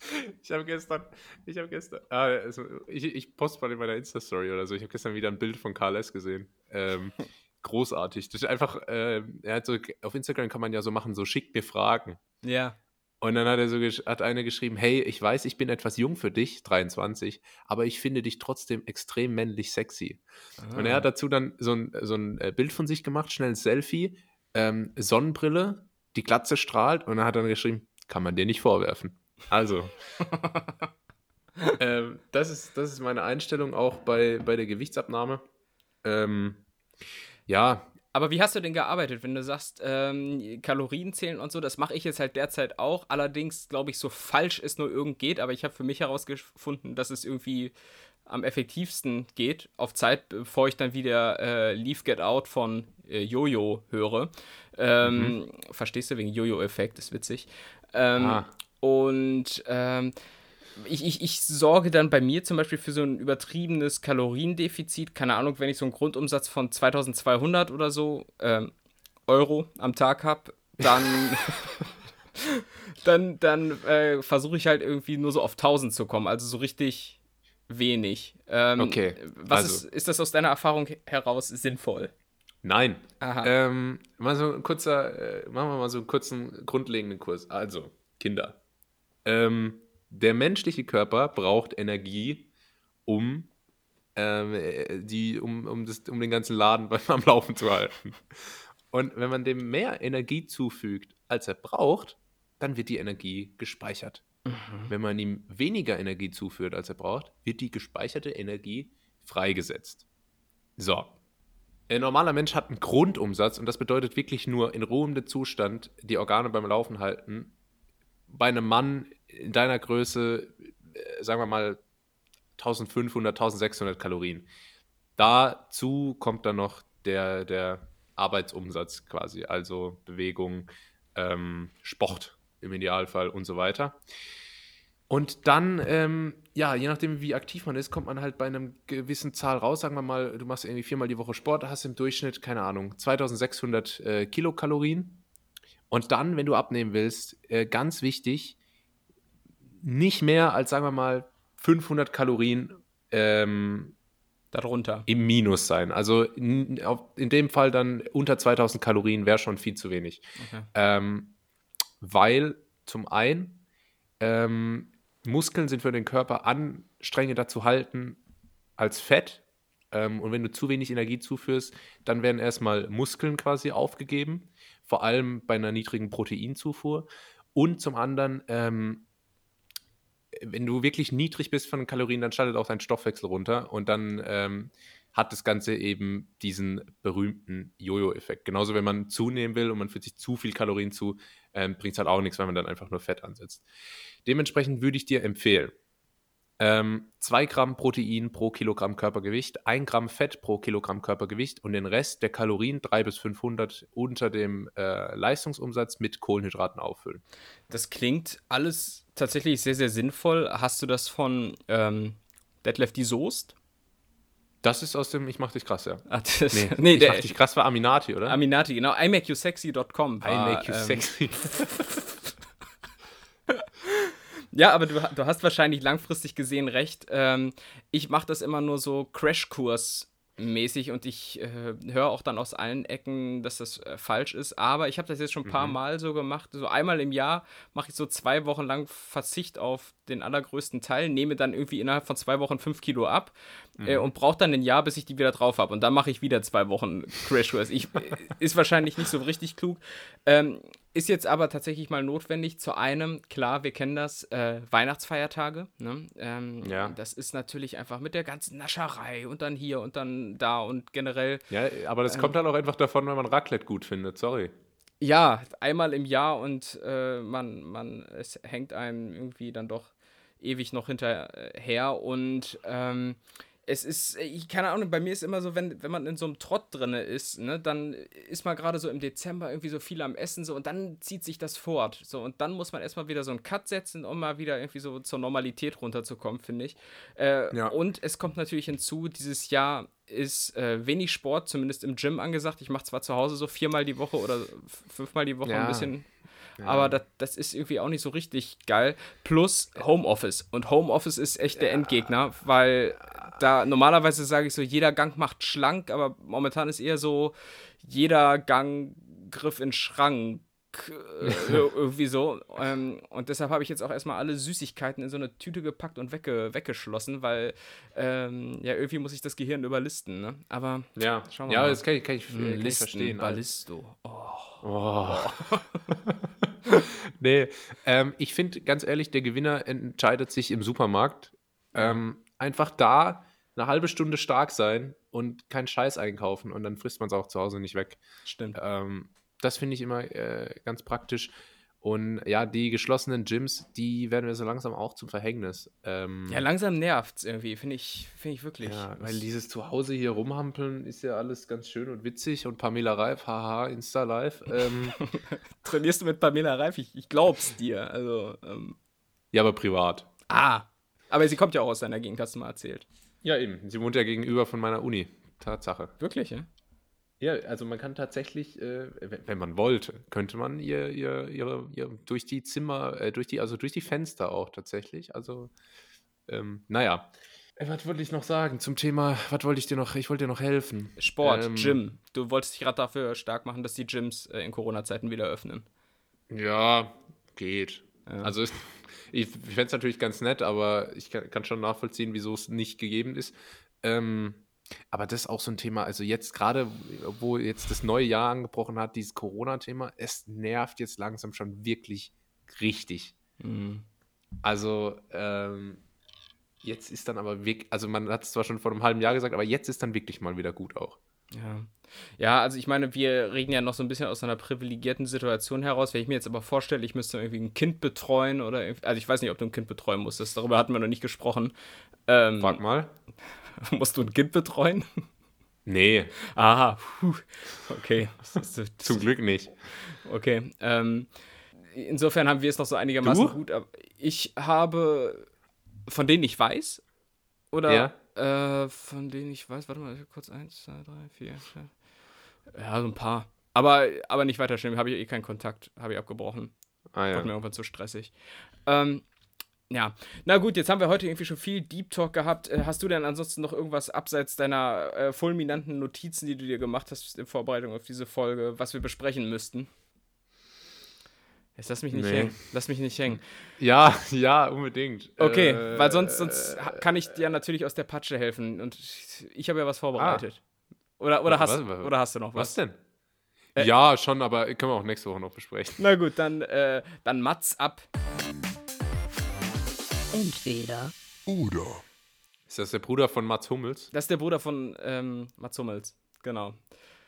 Ich habe gestern, ich habe gestern, ah, also ich, ich poste mal in meiner Insta-Story oder so, ich habe gestern wieder ein Bild von KLS gesehen. Ähm, großartig. Das ist einfach, äh, er hat so, auf Instagram kann man ja so machen, so schickt mir Fragen. Ja. Und dann hat er so hat eine geschrieben, hey, ich weiß, ich bin etwas jung für dich, 23, aber ich finde dich trotzdem extrem männlich sexy. Ah. Und er hat ah. dazu dann so ein, so ein äh, Bild von sich gemacht, schnell ein Selfie, ähm, Sonnenbrille, die Glatze strahlt und er hat dann geschrieben, kann man dir nicht vorwerfen. Also, ähm, das, ist, das ist meine Einstellung auch bei, bei der Gewichtsabnahme. Ähm, ja, aber wie hast du denn gearbeitet, wenn du sagst, ähm, Kalorien zählen und so? Das mache ich jetzt halt derzeit auch. Allerdings glaube ich, so falsch es nur irgend geht. Aber ich habe für mich herausgefunden, dass es irgendwie am effektivsten geht auf Zeit, bevor ich dann wieder äh, Leave Get Out von äh, Jojo höre. Ähm, mhm. Verstehst du wegen Jojo-Effekt? Ist witzig. Ähm, ah. Und ähm, ich, ich, ich sorge dann bei mir zum Beispiel für so ein übertriebenes Kaloriendefizit. Keine Ahnung, wenn ich so einen Grundumsatz von 2200 oder so ähm, Euro am Tag habe, dann, dann, dann äh, versuche ich halt irgendwie nur so auf 1000 zu kommen. Also so richtig wenig. Ähm, okay. Was also. ist, ist das aus deiner Erfahrung heraus sinnvoll? Nein. Ähm, mal so ein kurzer, äh, machen wir mal so einen kurzen grundlegenden Kurs. Also, Kinder. Ähm, der menschliche Körper braucht Energie, um, ähm, äh, die, um, um, das, um den ganzen Laden am Laufen zu halten. Und wenn man dem mehr Energie zufügt, als er braucht, dann wird die Energie gespeichert. Mhm. Wenn man ihm weniger Energie zuführt, als er braucht, wird die gespeicherte Energie freigesetzt. So. Ein normaler Mensch hat einen Grundumsatz und das bedeutet wirklich nur in ruhendem Zustand die Organe beim Laufen halten. Bei einem Mann in deiner Größe, äh, sagen wir mal, 1500, 1600 Kalorien. Dazu kommt dann noch der, der Arbeitsumsatz quasi, also Bewegung, ähm, Sport im Idealfall und so weiter. Und dann, ähm, ja, je nachdem, wie aktiv man ist, kommt man halt bei einer gewissen Zahl raus. Sagen wir mal, du machst irgendwie viermal die Woche Sport, hast im Durchschnitt, keine Ahnung, 2600 äh, Kilokalorien. Und dann, wenn du abnehmen willst, äh, ganz wichtig, nicht mehr als, sagen wir mal, 500 Kalorien ähm, darunter im Minus sein. Also in, in dem Fall dann unter 2000 Kalorien wäre schon viel zu wenig. Okay. Ähm, weil zum einen ähm, Muskeln sind für den Körper anstrengender zu halten als Fett. Ähm, und wenn du zu wenig Energie zuführst, dann werden erstmal Muskeln quasi aufgegeben, vor allem bei einer niedrigen Proteinzufuhr. Und zum anderen ähm, wenn du wirklich niedrig bist von Kalorien, dann schaltet auch dein Stoffwechsel runter und dann ähm, hat das Ganze eben diesen berühmten Jojo-Effekt. Genauso, wenn man zunehmen will und man führt sich zu viel Kalorien zu, ähm, bringt es halt auch nichts, weil man dann einfach nur Fett ansetzt. Dementsprechend würde ich dir empfehlen, 2 ähm, Gramm Protein pro Kilogramm Körpergewicht, 1 Gramm Fett pro Kilogramm Körpergewicht und den Rest der Kalorien, 3 bis 500, unter dem äh, Leistungsumsatz mit Kohlenhydraten auffüllen. Das klingt alles tatsächlich sehr, sehr sinnvoll. Hast du das von ähm, Detlef die Soest? Das ist aus dem Ich mach dich krass, ja. Ach, das, nee, nee, ich mach dich krass war Aminati, oder? Aminati, genau. imakeyousexy.com. imakeyousexy. Ähm, Ja, aber du, du hast wahrscheinlich langfristig gesehen recht. Ähm, ich mache das immer nur so Crashkurs mäßig und ich äh, höre auch dann aus allen Ecken, dass das äh, falsch ist. Aber ich habe das jetzt schon ein paar mhm. Mal so gemacht. So einmal im Jahr mache ich so zwei Wochen lang Verzicht auf den allergrößten Teil, nehme dann irgendwie innerhalb von zwei Wochen fünf Kilo ab äh, mhm. äh, und brauche dann ein Jahr, bis ich die wieder drauf habe. Und dann mache ich wieder zwei Wochen Crash Course. Ich, äh, ist wahrscheinlich nicht so richtig klug. Ähm, ist jetzt aber tatsächlich mal notwendig zu einem, klar, wir kennen das, äh, Weihnachtsfeiertage. Ne? Ähm, ja. Das ist natürlich einfach mit der ganzen Nascherei und dann hier und dann da und generell. Ja, aber das ähm, kommt dann auch einfach davon, wenn man Raclette gut findet, sorry. Ja, einmal im Jahr und äh, man, man, es hängt einem irgendwie dann doch ewig noch hinterher und ähm, es ist, ich keine Ahnung, bei mir ist immer so, wenn, wenn man in so einem Trott drin ist, ne, dann ist man gerade so im Dezember irgendwie so viel am Essen so und dann zieht sich das fort. So und dann muss man erstmal wieder so einen Cut setzen, um mal wieder irgendwie so zur Normalität runterzukommen, finde ich. Äh, ja. Und es kommt natürlich hinzu, dieses Jahr ist äh, wenig Sport, zumindest im Gym angesagt. Ich mache zwar zu Hause so viermal die Woche oder fünfmal die Woche ja. ein bisschen ja. Aber das, das ist irgendwie auch nicht so richtig geil. Plus Homeoffice. Und Homeoffice ist echt der Endgegner, weil da normalerweise sage ich so, jeder Gang macht schlank, aber momentan ist eher so, jeder Gang griff in Schrank. Äh, irgendwie so. Ähm, und deshalb habe ich jetzt auch erstmal alle Süßigkeiten in so eine Tüte gepackt und wegge weggeschlossen, weil ähm, ja, irgendwie muss ich das Gehirn überlisten. Ne? Aber ja, schauen wir ja, mal. Ja, das kann ich, kann ich, kann ich Listen, verstehen. Ballisto. Oh. oh. nee, ähm, ich finde ganz ehrlich, der Gewinner entscheidet sich im Supermarkt. Ähm, einfach da eine halbe Stunde stark sein und keinen Scheiß einkaufen und dann frisst man es auch zu Hause nicht weg. Stimmt. Ähm, das finde ich immer äh, ganz praktisch. Und ja, die geschlossenen Gyms, die werden mir so langsam auch zum Verhängnis. Ähm, ja, langsam nervt es irgendwie, finde ich, find ich wirklich. Ja, weil dieses Zuhause hier rumhampeln ist ja alles ganz schön und witzig und Pamela Reif, haha, Insta Live. Ähm, Trainierst du mit Pamela Reif? Ich, ich glaub's dir. Also, ähm. Ja, aber privat. Ah, aber sie kommt ja auch aus deiner Gegend, hast du mal erzählt. Ja, eben. Sie wohnt ja gegenüber von meiner Uni. Tatsache. Wirklich, ja? Ja, also man kann tatsächlich, äh, wenn man wollte, könnte man ihr, ihr, ihre, ihr durch die Zimmer, äh, durch die, also durch die Fenster auch tatsächlich. Also, ähm, naja. Äh, was wollte ich noch sagen zum Thema, was wollte ich dir noch, ich wollte dir noch helfen. Sport, ähm, Gym. Du wolltest dich gerade dafür stark machen, dass die Gyms äh, in Corona-Zeiten wieder öffnen. Ja, geht. Ja. Also ich, ich fände es natürlich ganz nett, aber ich kann, kann schon nachvollziehen, wieso es nicht gegeben ist. Ähm, aber das ist auch so ein Thema, also jetzt gerade, wo jetzt das neue Jahr angebrochen hat, dieses Corona-Thema, es nervt jetzt langsam schon wirklich richtig. Mhm. Also, ähm, jetzt ist dann aber wirklich, also man hat es zwar schon vor einem halben Jahr gesagt, aber jetzt ist dann wirklich mal wieder gut auch. Ja. Ja, also ich meine, wir reden ja noch so ein bisschen aus einer privilegierten Situation heraus. Wenn ich mir jetzt aber vorstelle, ich müsste irgendwie ein Kind betreuen oder, also ich weiß nicht, ob du ein Kind betreuen musstest, darüber hatten wir noch nicht gesprochen. Ähm, Frag mal. Musst du ein Kind betreuen? Nee. Aha, puh. okay. Zum Glück nicht. Okay. Ähm, insofern haben wir es noch so einigermaßen du? gut. Ich habe, von denen ich weiß, oder ja. Äh, von denen ich weiß, warte mal, kurz eins, zwei, drei, vier, fünf. Ja, so ein paar. Aber, aber nicht weiter schlimm, habe ich eh keinen Kontakt, habe ich abgebrochen. Ah, ja. Wird mir irgendwann zu stressig. Ähm, ja, na gut, jetzt haben wir heute irgendwie schon viel Deep Talk gehabt. Äh, hast du denn ansonsten noch irgendwas abseits deiner äh, fulminanten Notizen, die du dir gemacht hast in Vorbereitung auf diese Folge, was wir besprechen müssten? Jetzt lass mich nicht nee. hängen. Lass mich nicht hängen. Ja, ja, unbedingt. Okay, äh, weil sonst, sonst kann ich dir natürlich aus der Patsche helfen. Und ich habe ja was vorbereitet. Ah. Oder, oder, hast, was, oder hast du noch was? Was denn? Äh, ja, schon, aber können wir auch nächste Woche noch besprechen. Na gut, dann, äh, dann Mats ab. Entweder oder. Ist das der Bruder von Mats Hummels? Das ist der Bruder von ähm, Mats Hummels, genau.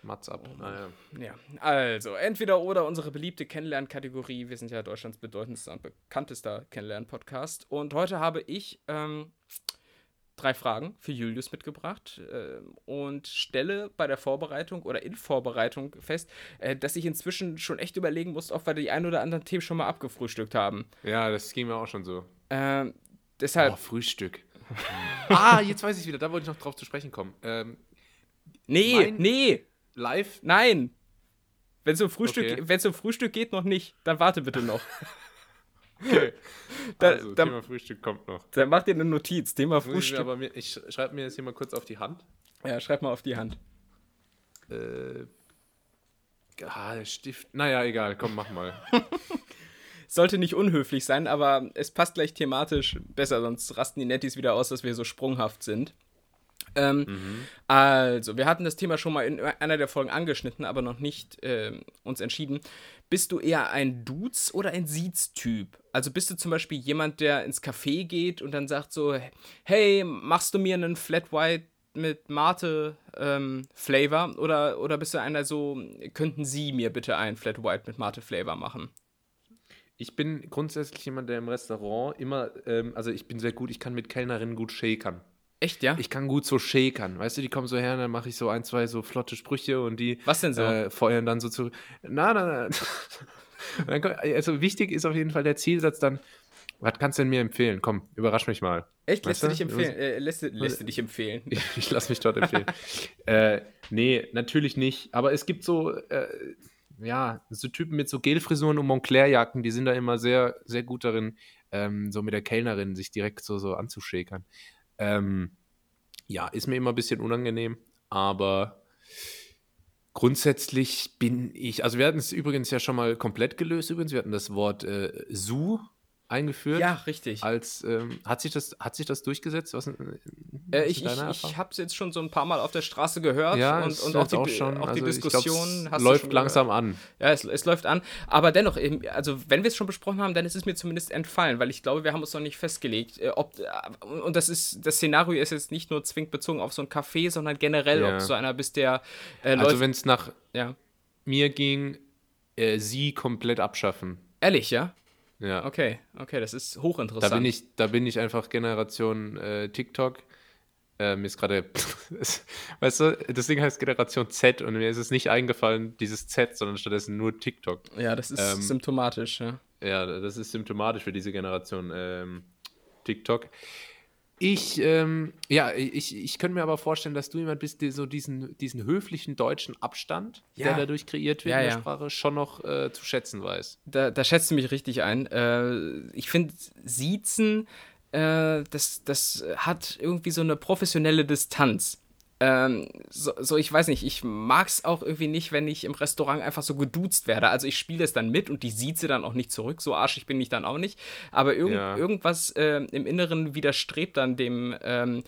Mats ab. Ah, ja. ja. also entweder oder unsere beliebte Kennenlernkategorie. Wir sind ja Deutschlands bedeutendster und bekanntester Kennenlern-Podcast. Und heute habe ich ähm, drei Fragen für Julius mitgebracht äh, und stelle bei der Vorbereitung oder in Vorbereitung fest, äh, dass ich inzwischen schon echt überlegen muss, ob wir die ein oder anderen Themen schon mal abgefrühstückt haben. Ja, das ging mir auch schon so. Ähm, deshalb. Oh, Frühstück. ah, jetzt weiß ich wieder, da wollte ich noch drauf zu sprechen kommen. Ähm, nee, nee. Live? Nein. Wenn es um, Frühstück, okay. um Frühstück geht, noch nicht. Dann warte bitte noch. okay. Da, also, da, Thema Frühstück kommt noch. Dann mach dir eine Notiz. Thema Frühstück. Ich, aber mir, ich schreibe mir das hier mal kurz auf die Hand. Ja, schreib mal auf die Hand. Äh, ah, Stift. Naja, egal, komm, mach mal. Sollte nicht unhöflich sein, aber es passt gleich thematisch besser, sonst rasten die Nettis wieder aus, dass wir so sprunghaft sind. Ähm, mhm. Also, wir hatten das Thema schon mal in einer der Folgen angeschnitten, aber noch nicht äh, uns entschieden. Bist du eher ein Dudes- oder ein Siez-Typ? Also bist du zum Beispiel jemand, der ins Café geht und dann sagt so, hey, machst du mir einen Flat White mit Mate ähm, Flavor? Oder, oder bist du einer so, könnten Sie mir bitte einen Flat White mit Mate Flavor machen? Ich bin grundsätzlich jemand, der im Restaurant immer, ähm, also ich bin sehr gut, ich kann mit Kellnerinnen gut shakern. Echt, ja? Ich kann gut so shakern. Weißt du, die kommen so her und dann mache ich so ein, zwei so flotte Sprüche und die Was denn so? Äh, feuern dann so zu. Na, na, na. also wichtig ist auf jeden Fall der Zielsatz dann. Was kannst du denn mir empfehlen? Komm, überrasch mich mal. Echt? Lässt du dich empfehlen? Äh, lässt, lässt du dich empfehlen? ich, ich lass mich dort empfehlen. äh, nee, natürlich nicht. Aber es gibt so, äh, ja, so Typen mit so Gelfrisuren und Montclair-Jacken, die sind da immer sehr, sehr gut darin, ähm, so mit der Kellnerin sich direkt so, so anzuschäkern. Ähm, ja, ist mir immer ein bisschen unangenehm, aber grundsätzlich bin ich, also wir hatten es übrigens ja schon mal komplett gelöst, übrigens, wir hatten das Wort äh, Su eingeführt. Ja, richtig. Als, ähm, hat, sich das, hat sich das durchgesetzt? Was, äh, ich ich, ich habe es jetzt schon so ein paar Mal auf der Straße gehört ja, und, und auch, die, auch, schon, auch die also Diskussion glaub, läuft langsam gehört. an. Ja, es, es läuft an. Aber dennoch, also wenn wir es schon besprochen haben, dann ist es mir zumindest entfallen, weil ich glaube, wir haben uns noch nicht festgelegt. Äh, ob, äh, und das ist, das Szenario ist jetzt nicht nur zwingend bezogen auf so ein Café, sondern generell, ja. ob so einer bist, der äh, Also wenn es nach ja. mir ging, äh, sie komplett abschaffen. Ehrlich, ja? Ja. Okay, okay, das ist hochinteressant. Da bin ich, da bin ich einfach Generation äh, TikTok. Äh, mir ist gerade, weißt du, das Ding heißt Generation Z und mir ist es nicht eingefallen, dieses Z, sondern stattdessen nur TikTok. Ja, das ist ähm, symptomatisch, ja. Ja, das ist symptomatisch für diese Generation ähm, TikTok. Ich, ähm, ja, ich, ich könnte mir aber vorstellen, dass du jemand bist, der so diesen, diesen höflichen deutschen Abstand, ja. der dadurch kreiert wird ja, in der ja. Sprache, schon noch äh, zu schätzen weiß. Da, da schätzt du mich richtig ein. Äh, ich finde, Siezen, äh, das, das hat irgendwie so eine professionelle Distanz. Ähm, so, so, ich weiß nicht, ich mag es auch irgendwie nicht, wenn ich im Restaurant einfach so geduzt werde. Also ich spiele das dann mit und die sieht sie dann auch nicht zurück. So arschig bin ich dann auch nicht. Aber irg ja. irgendwas äh, im Inneren widerstrebt dann dem, ähm,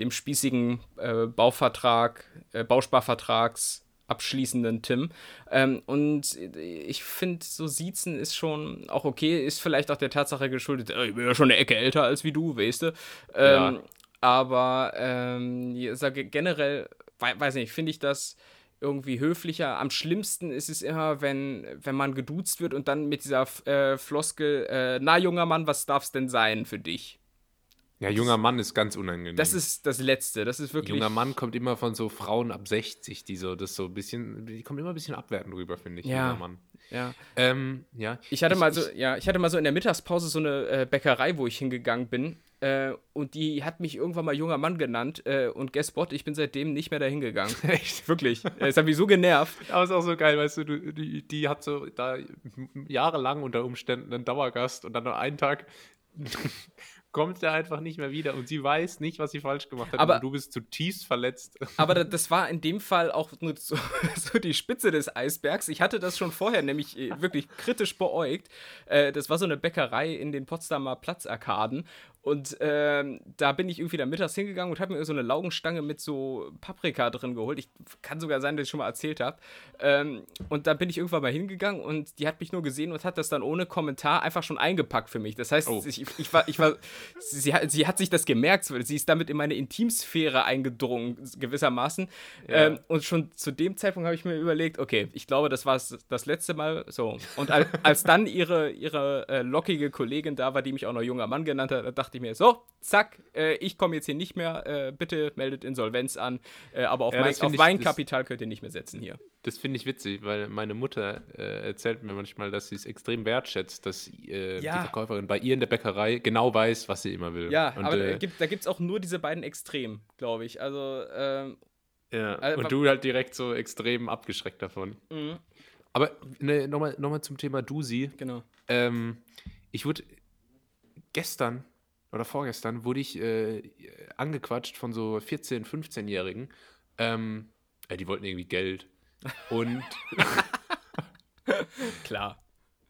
dem spießigen äh, Bauvertrag, äh, Bausparvertrags abschließenden Tim. Ähm, und ich finde, so Siezen ist schon auch okay, ist vielleicht auch der Tatsache geschuldet, äh, ich bin ja schon eine Ecke älter als wie du, weißt du. Ähm, ja. Aber ähm, generell, weiß nicht, finde ich das irgendwie höflicher. Am schlimmsten ist es immer, wenn, wenn man geduzt wird und dann mit dieser äh, Floskel, äh, na junger Mann, was darf's denn sein für dich? Ja, junger Mann ist ganz unangenehm. Das ist das Letzte. Das ist wirklich. Junger Mann kommt immer von so Frauen ab 60, die so das so ein bisschen, die kommen immer ein bisschen abwertend rüber, finde ich. Ja. Junger Mann. Ja. Ähm, ja. Ich hatte ich, mal so, ich, ja, ich hatte mal so in der Mittagspause so eine äh, Bäckerei, wo ich hingegangen bin. Äh, und die hat mich irgendwann mal junger Mann genannt. Äh, und guess what? Ich bin seitdem nicht mehr dahin gegangen. Echt? Wirklich. Es hat mich so genervt. Aber ist auch so geil, weißt du, du die, die hat so da jahrelang unter Umständen einen Dauergast und dann nur einen Tag kommt er einfach nicht mehr wieder und sie weiß nicht, was sie falsch gemacht hat. Aber du bist zutiefst verletzt. Aber das war in dem Fall auch nur so, so, die Spitze des Eisbergs. Ich hatte das schon vorher nämlich äh, wirklich kritisch beäugt. Äh, das war so eine Bäckerei in den Potsdamer Platzarkaden und ähm, da bin ich irgendwie da mittags hingegangen und habe mir so eine Laugenstange mit so Paprika drin geholt. Ich kann sogar sein, dass ich schon mal erzählt habe. Ähm, und da bin ich irgendwann mal hingegangen und die hat mich nur gesehen und hat das dann ohne Kommentar einfach schon eingepackt für mich. Das heißt, oh. ich, ich, war, ich war, sie, sie, hat sich das gemerkt, sie ist damit in meine Intimsphäre eingedrungen, gewissermaßen. Ja. Ähm, und schon zu dem Zeitpunkt habe ich mir überlegt, okay, ich glaube, das war das letzte Mal so. Und als, als dann ihre, ihre äh, lockige Kollegin da war, die mich auch noch junger Mann genannt hat, dachte ich mir, so, zack, äh, ich komme jetzt hier nicht mehr, äh, bitte meldet Insolvenz an, äh, aber auf, ja, mein, auf ich, mein Kapital könnt ihr nicht mehr setzen hier. Das finde ich witzig, weil meine Mutter äh, erzählt mir manchmal, dass sie es extrem wertschätzt, dass äh, ja. die Verkäuferin bei ihr in der Bäckerei genau weiß, was sie immer will. Ja, Und, aber äh, da gibt es auch nur diese beiden Extremen, glaube ich. Also, ähm, ja, also, und du halt direkt so extrem abgeschreckt davon. Mhm. Aber ne, nochmal noch mal zum Thema Dusi. Genau. Ähm, ich wurde gestern oder vorgestern wurde ich äh, angequatscht von so 14-, 15-Jährigen, Ähm, ja, die wollten irgendwie Geld. Und. Klar.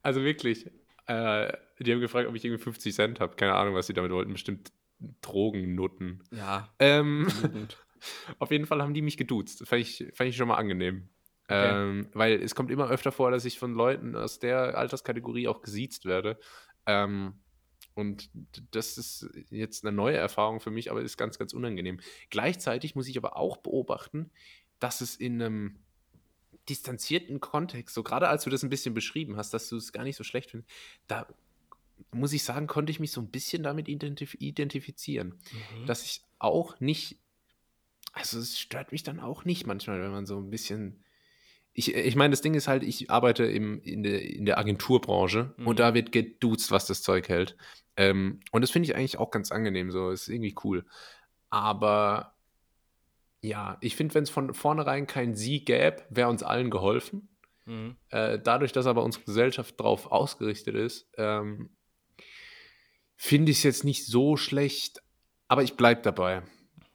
Also wirklich. Äh, die haben gefragt, ob ich irgendwie 50 Cent habe. Keine Ahnung, was sie damit wollten. Bestimmt Drogennutten. Ja. Ähm, auf jeden Fall haben die mich geduzt. Das fand ich, fand ich schon mal angenehm. Okay. Ähm, weil es kommt immer öfter vor, dass ich von Leuten aus der Alterskategorie auch gesiezt werde. Ähm, und das ist jetzt eine neue Erfahrung für mich, aber ist ganz, ganz unangenehm. Gleichzeitig muss ich aber auch beobachten, dass es in einem distanzierten Kontext, so gerade als du das ein bisschen beschrieben hast, dass du es gar nicht so schlecht findest, da muss ich sagen, konnte ich mich so ein bisschen damit identif identifizieren. Mhm. Dass ich auch nicht, also es stört mich dann auch nicht manchmal, wenn man so ein bisschen. Ich, ich meine, das Ding ist halt, ich arbeite im, in, der, in der Agenturbranche mhm. und da wird geduzt, was das Zeug hält. Ähm, und das finde ich eigentlich auch ganz angenehm, so ist irgendwie cool. Aber ja, ich finde, wenn es von vornherein kein Sie gäbe, wäre uns allen geholfen. Mhm. Äh, dadurch, dass aber unsere Gesellschaft darauf ausgerichtet ist, ähm, finde ich es jetzt nicht so schlecht, aber ich bleibe dabei.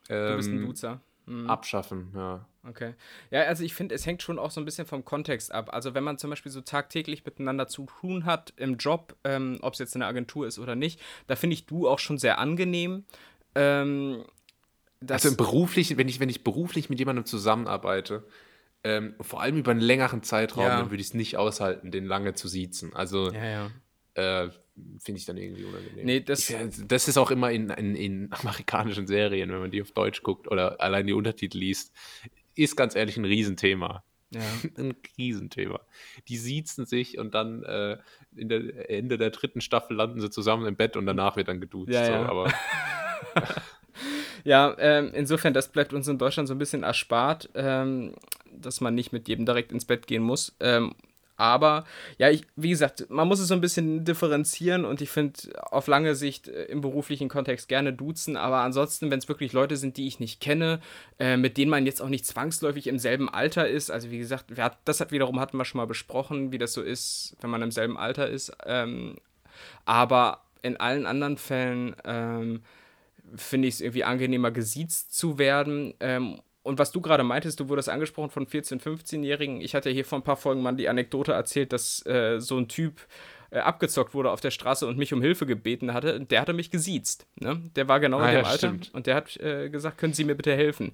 Ähm, du bist ein ähm, Duzer. Mhm. Abschaffen, ja. Okay. Ja, also ich finde, es hängt schon auch so ein bisschen vom Kontext ab. Also wenn man zum Beispiel so tagtäglich miteinander zu tun hat im Job, ähm, ob es jetzt eine Agentur ist oder nicht, da finde ich du auch schon sehr angenehm. Ähm, also beruflich, wenn ich, wenn ich beruflich mit jemandem zusammenarbeite, ähm, vor allem über einen längeren Zeitraum, ja. dann würde ich es nicht aushalten, den lange zu siezen. Also ja, ja. Äh, finde ich dann irgendwie unangenehm. Nee, das, ich, das ist auch immer in, in, in, amerikanischen Serien, wenn man die auf Deutsch guckt oder allein die Untertitel liest, ist ganz ehrlich ein Riesenthema. Ja. ein Riesenthema. Die siezen sich und dann äh, in der Ende der dritten Staffel landen sie zusammen im Bett und danach wird dann geduzt. Ja, so, ja. aber ja, ähm, insofern, das bleibt uns in Deutschland so ein bisschen erspart, ähm, dass man nicht mit jedem direkt ins Bett gehen muss. Ähm, aber ja, ich, wie gesagt, man muss es so ein bisschen differenzieren und ich finde auf lange Sicht äh, im beruflichen Kontext gerne duzen, aber ansonsten, wenn es wirklich Leute sind, die ich nicht kenne, äh, mit denen man jetzt auch nicht zwangsläufig im selben Alter ist, also wie gesagt, hat, das hat wiederum hatten wir schon mal besprochen, wie das so ist, wenn man im selben Alter ist. Ähm, aber in allen anderen Fällen ähm, finde ich es irgendwie angenehmer, gesiezt zu werden. Ähm, und was du gerade meintest, du wurdest angesprochen von 14-, 15-Jährigen. Ich hatte hier vor ein paar Folgen mal die Anekdote erzählt, dass äh, so ein Typ äh, abgezockt wurde auf der Straße und mich um Hilfe gebeten hatte. Der hatte mich gesiezt. Ne? Der war genau ah, in dem ja, Alter. Stimmt. Und der hat äh, gesagt, können Sie mir bitte helfen?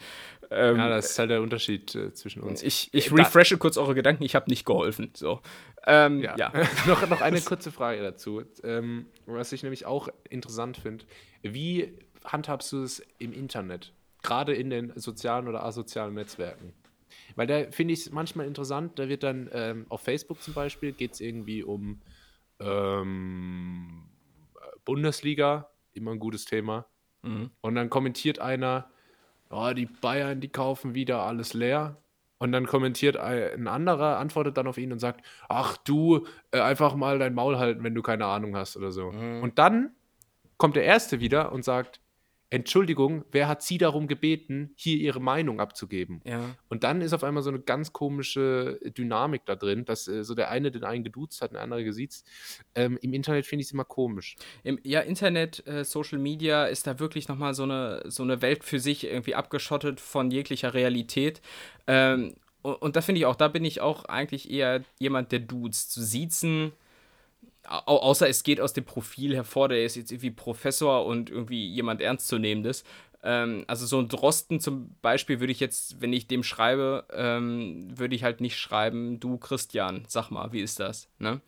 Ähm, ja, das ist halt der Unterschied äh, zwischen uns. Ich, ich refreshe kurz eure Gedanken, ich habe nicht geholfen. So. Ähm, ja. ja. noch, noch eine kurze Frage dazu, ähm, was ich nämlich auch interessant finde. Wie handhabst du es im Internet? Gerade in den sozialen oder asozialen Netzwerken. Weil da finde ich es manchmal interessant, da wird dann ähm, auf Facebook zum Beispiel, geht es irgendwie um ähm, Bundesliga, immer ein gutes Thema. Mhm. Und dann kommentiert einer, oh, die Bayern, die kaufen wieder alles leer. Und dann kommentiert ein anderer, antwortet dann auf ihn und sagt, ach du, äh, einfach mal dein Maul halten, wenn du keine Ahnung hast oder so. Mhm. Und dann kommt der Erste wieder und sagt, Entschuldigung, wer hat Sie darum gebeten, hier Ihre Meinung abzugeben? Ja. Und dann ist auf einmal so eine ganz komische Dynamik da drin, dass äh, so der eine den einen geduzt hat, der andere gesiezt. Ähm, Im Internet finde ich es immer komisch. Im, ja, Internet, äh, Social Media ist da wirklich nochmal so eine, so eine Welt für sich irgendwie abgeschottet von jeglicher Realität. Ähm, und, und da finde ich auch, da bin ich auch eigentlich eher jemand, der duzt. Zu siezen Au außer es geht aus dem Profil hervor, der ist jetzt irgendwie Professor und irgendwie jemand Ernstzunehmendes. Ähm, also so ein Drosten zum Beispiel würde ich jetzt, wenn ich dem schreibe, ähm, würde ich halt nicht schreiben, du Christian, sag mal, wie ist das? Ne?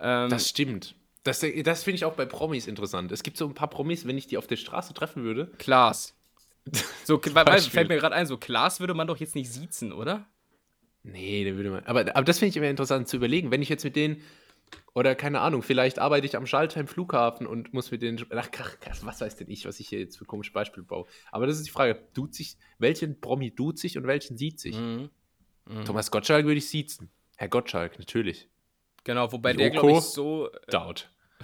Ähm, das stimmt. Das, das finde ich auch bei Promis interessant. Es gibt so ein paar Promis, wenn ich die auf der Straße treffen würde. Klaas. So, weil, fällt mir gerade ein, so Klaas würde man doch jetzt nicht siezen, oder? Nee, den würde man. Aber, aber das finde ich immer interessant zu überlegen. Wenn ich jetzt mit denen oder keine Ahnung, vielleicht arbeite ich am Schalter im Flughafen und muss mit den. Ach, was weiß denn ich, was ich hier jetzt für komische Beispiele baue. Aber das ist die Frage: Tut sich, welchen Promi tut sich und welchen sieht sich? Mhm. Mhm. Thomas Gottschalk würde ich siezen. Herr Gottschalk, natürlich. Genau, wobei Joko, der, glaube ich, so. Äh.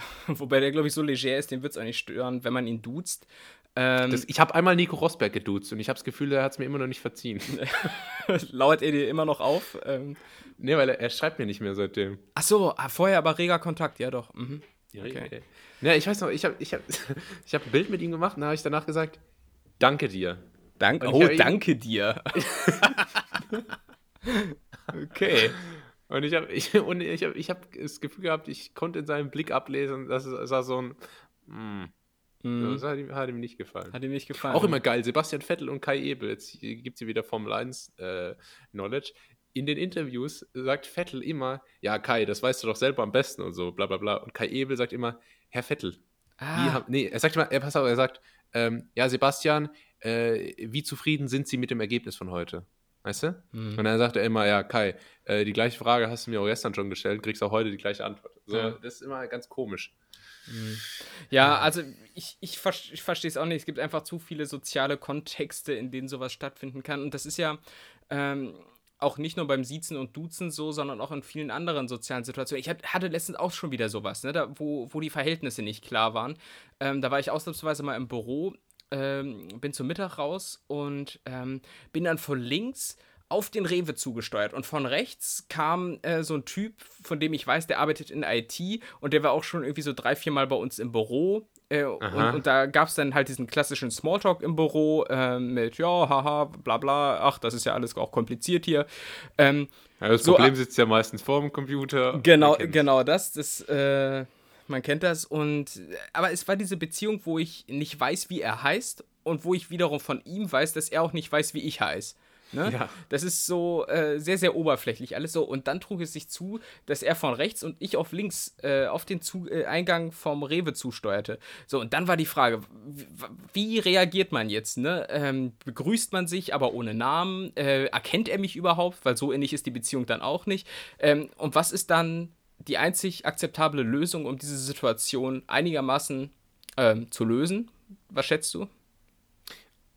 Wobei der, glaube ich, so leger ist, den wird es auch nicht stören, wenn man ihn duzt. Ähm, das, ich habe einmal Nico Rosberg geduzt und ich habe das Gefühl, er hat es mir immer noch nicht verziehen. Lauert er dir immer noch auf? Ähm, nee, weil er, er, schreibt mir nicht mehr seitdem. Ach so, ah, vorher aber reger Kontakt, ja doch. Mhm. Okay. Ja, ich weiß noch, ich habe ich hab, ich hab ein Bild mit ihm gemacht und da habe ich danach gesagt, danke dir. Dank, oh, danke dir. okay. Und ich habe ich, ich hab, ich hab das Gefühl gehabt, ich konnte in seinem Blick ablesen, dass es war so ein. Mm, mm. Das hat ihm, hat ihm, nicht gefallen. Hat ihm nicht gefallen. Auch immer geil. Sebastian Vettel und Kai Ebel, jetzt gibt es hier wieder Formel 1 äh, Knowledge. In den Interviews sagt Vettel immer, ja, Kai, das weißt du doch selber am besten und so, bla bla bla. Und Kai Ebel sagt immer, Herr Vettel. Ah. Haben, nee, er sagt immer, er, pass auf, er sagt, ähm, ja, Sebastian, äh, wie zufrieden sind Sie mit dem Ergebnis von heute? Weißt du? Mhm. Und dann sagt er immer, ja, Kai, äh, die gleiche Frage hast du mir auch gestern schon gestellt, kriegst auch heute die gleiche Antwort. So, ja. Das ist immer ganz komisch. Mhm. Ja, also ich, ich, ich verstehe es auch nicht. Es gibt einfach zu viele soziale Kontexte, in denen sowas stattfinden kann. Und das ist ja ähm, auch nicht nur beim Siezen und Duzen so, sondern auch in vielen anderen sozialen Situationen. Ich hatte letztens auch schon wieder sowas, ne, da, wo, wo die Verhältnisse nicht klar waren. Ähm, da war ich ausnahmsweise mal im Büro ähm, bin zum Mittag raus und ähm, bin dann von links auf den Rewe zugesteuert. Und von rechts kam äh, so ein Typ, von dem ich weiß, der arbeitet in IT und der war auch schon irgendwie so drei, vier Mal bei uns im Büro. Äh, und, und, da gab es dann halt diesen klassischen Smalltalk im Büro äh, mit, ja, haha, bla bla, ach, das ist ja alles auch kompliziert hier. Ähm, ja, das so, Problem sitzt ja meistens vor dem Computer. Genau, genau das. Das äh, man kennt das. Und aber es war diese Beziehung, wo ich nicht weiß, wie er heißt und wo ich wiederum von ihm weiß, dass er auch nicht weiß, wie ich heiße. Ne? Ja. Das ist so äh, sehr, sehr oberflächlich alles so. Und dann trug es sich zu, dass er von rechts und ich auf links äh, auf den zu äh, Eingang vom Rewe zusteuerte. So, und dann war die Frage, wie, reagiert man jetzt? Ne? Ähm, begrüßt man sich, aber ohne Namen? Äh, erkennt er mich überhaupt? Weil so ähnlich ist die Beziehung dann auch nicht. Ähm, und was ist dann die einzig akzeptable Lösung, um diese Situation einigermaßen ähm, zu lösen? Was schätzt du?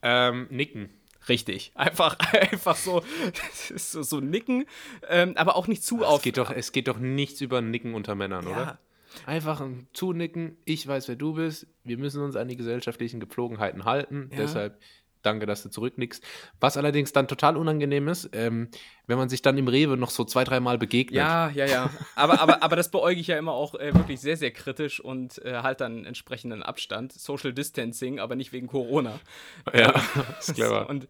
Ähm, nicken. Richtig. Einfach, einfach so, so, so nicken, ähm, aber auch nicht zu auf. Es geht, doch, es geht doch nichts über Nicken unter Männern, ja. oder? Einfach ein Zunicken, ich weiß, wer du bist, wir müssen uns an die gesellschaftlichen Gepflogenheiten halten, ja. deshalb danke, dass du zurücknickst. Was allerdings dann total unangenehm ist, ähm, wenn man sich dann im Rewe noch so zwei, dreimal begegnet. Ja, ja, ja. Aber, aber, aber das beäuge ich ja immer auch äh, wirklich sehr, sehr kritisch und äh, halt dann entsprechenden Abstand. Social Distancing, aber nicht wegen Corona. Ja, ist clever. und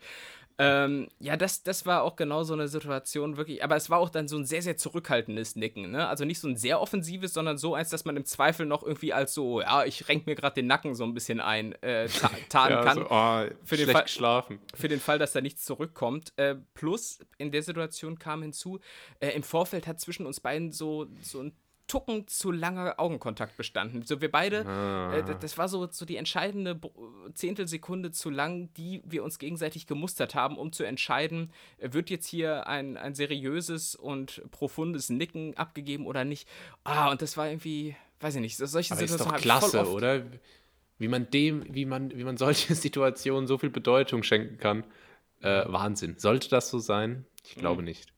ähm, ja, das, das war auch genau so eine Situation, wirklich. Aber es war auch dann so ein sehr, sehr zurückhaltendes Nicken. Ne? Also nicht so ein sehr offensives, sondern so eins, dass man im Zweifel noch irgendwie als so, ja, ich renk mir gerade den Nacken so ein bisschen ein, äh, ta tarnen ja, kann. So, oh, für, den Fall, geschlafen. für den Fall, dass da nichts zurückkommt. Äh, plus, in der Situation kam hinzu, äh, im Vorfeld hat zwischen uns beiden so, so ein Tucken zu langer Augenkontakt bestanden. So wir beide, ah. äh, das war so, so die entscheidende Zehntelsekunde zu lang, die wir uns gegenseitig gemustert haben, um zu entscheiden, äh, wird jetzt hier ein, ein seriöses und profundes Nicken abgegeben oder nicht. Ah, und das war irgendwie, weiß ich nicht, solche Aber Situationen. Ist doch klasse, oder? Wie man dem, wie man, wie man solche Situationen so viel Bedeutung schenken kann. Äh, Wahnsinn. Sollte das so sein? Ich glaube mhm. nicht.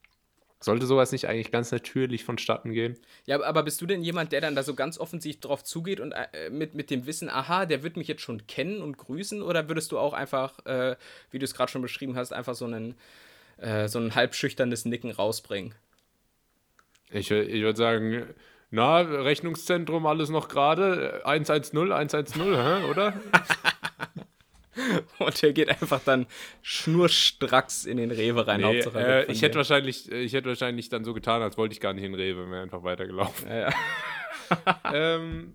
Sollte sowas nicht eigentlich ganz natürlich vonstatten gehen? Ja, aber bist du denn jemand, der dann da so ganz offensichtlich drauf zugeht und äh, mit, mit dem Wissen, aha, der wird mich jetzt schon kennen und grüßen? Oder würdest du auch einfach, äh, wie du es gerade schon beschrieben hast, einfach so, einen, äh, so ein halb schüchternes Nicken rausbringen? Ich, ich würde sagen, na, Rechnungszentrum, alles noch gerade, 110, 110, hä, oder? Und er geht einfach dann schnurstracks in den Rewe rein. Nee, äh, ich, hätte wahrscheinlich, ich hätte wahrscheinlich dann so getan, als wollte ich gar nicht in den Rewe, wäre einfach weitergelaufen. Ja, ja. ähm,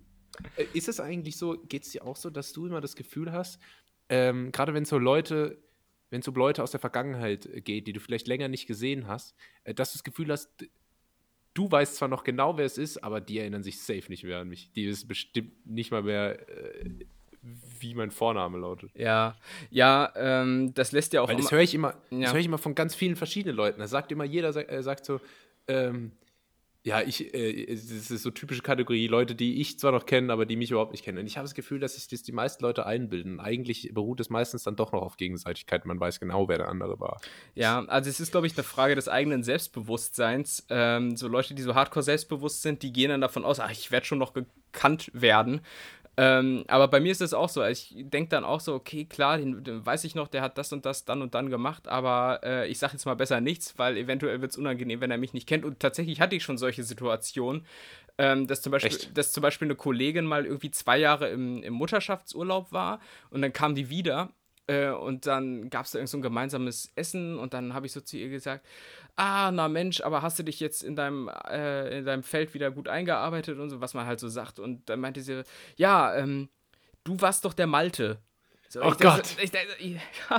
äh, ist es eigentlich so, geht es dir auch so, dass du immer das Gefühl hast, ähm, gerade wenn so Leute, wenn es um Leute aus der Vergangenheit geht, die du vielleicht länger nicht gesehen hast, äh, dass du das Gefühl hast, du weißt zwar noch genau, wer es ist, aber die erinnern sich safe nicht mehr an mich. Die ist bestimmt nicht mal mehr äh, wie mein Vorname lautet. Ja, ja, ähm, das lässt ja auch. Weil das höre ich immer, ja. das höre ich immer von ganz vielen verschiedenen Leuten. Da sagt immer jeder, äh, sagt so, ähm, ja, ich, äh, es ist so typische Kategorie, Leute, die ich zwar noch kenne, aber die mich überhaupt nicht kennen. Und ich habe das Gefühl, dass sich das die meisten Leute einbilden. Eigentlich beruht es meistens dann doch noch auf Gegenseitigkeit. Man weiß genau, wer der andere war. Ja, also es ist, glaube ich, eine Frage des eigenen Selbstbewusstseins. Ähm, so Leute, die so hardcore selbstbewusst sind, die gehen dann davon aus, ach, ich werde schon noch gekannt werden. Ähm, aber bei mir ist es auch so. Ich denke dann auch so, okay, klar, den, den, weiß ich noch, der hat das und das dann und dann gemacht, aber äh, ich sage jetzt mal besser nichts, weil eventuell wird es unangenehm, wenn er mich nicht kennt. Und tatsächlich hatte ich schon solche Situationen, ähm, dass, zum Beispiel, dass zum Beispiel eine Kollegin mal irgendwie zwei Jahre im, im Mutterschaftsurlaub war und dann kam die wieder Äh, und dann gab es da irgend so ein gemeinsames Essen und dann habe ich so zu ihr gesagt, ah, na Mensch, aber hast du dich jetzt in deinem, äh, in deinem Feld wieder gut eingearbeitet und so, was man halt so sagt. Und dann meinte sie, ja, ähm, du warst doch der Malte. So, oh Gott. Das, ich, ich,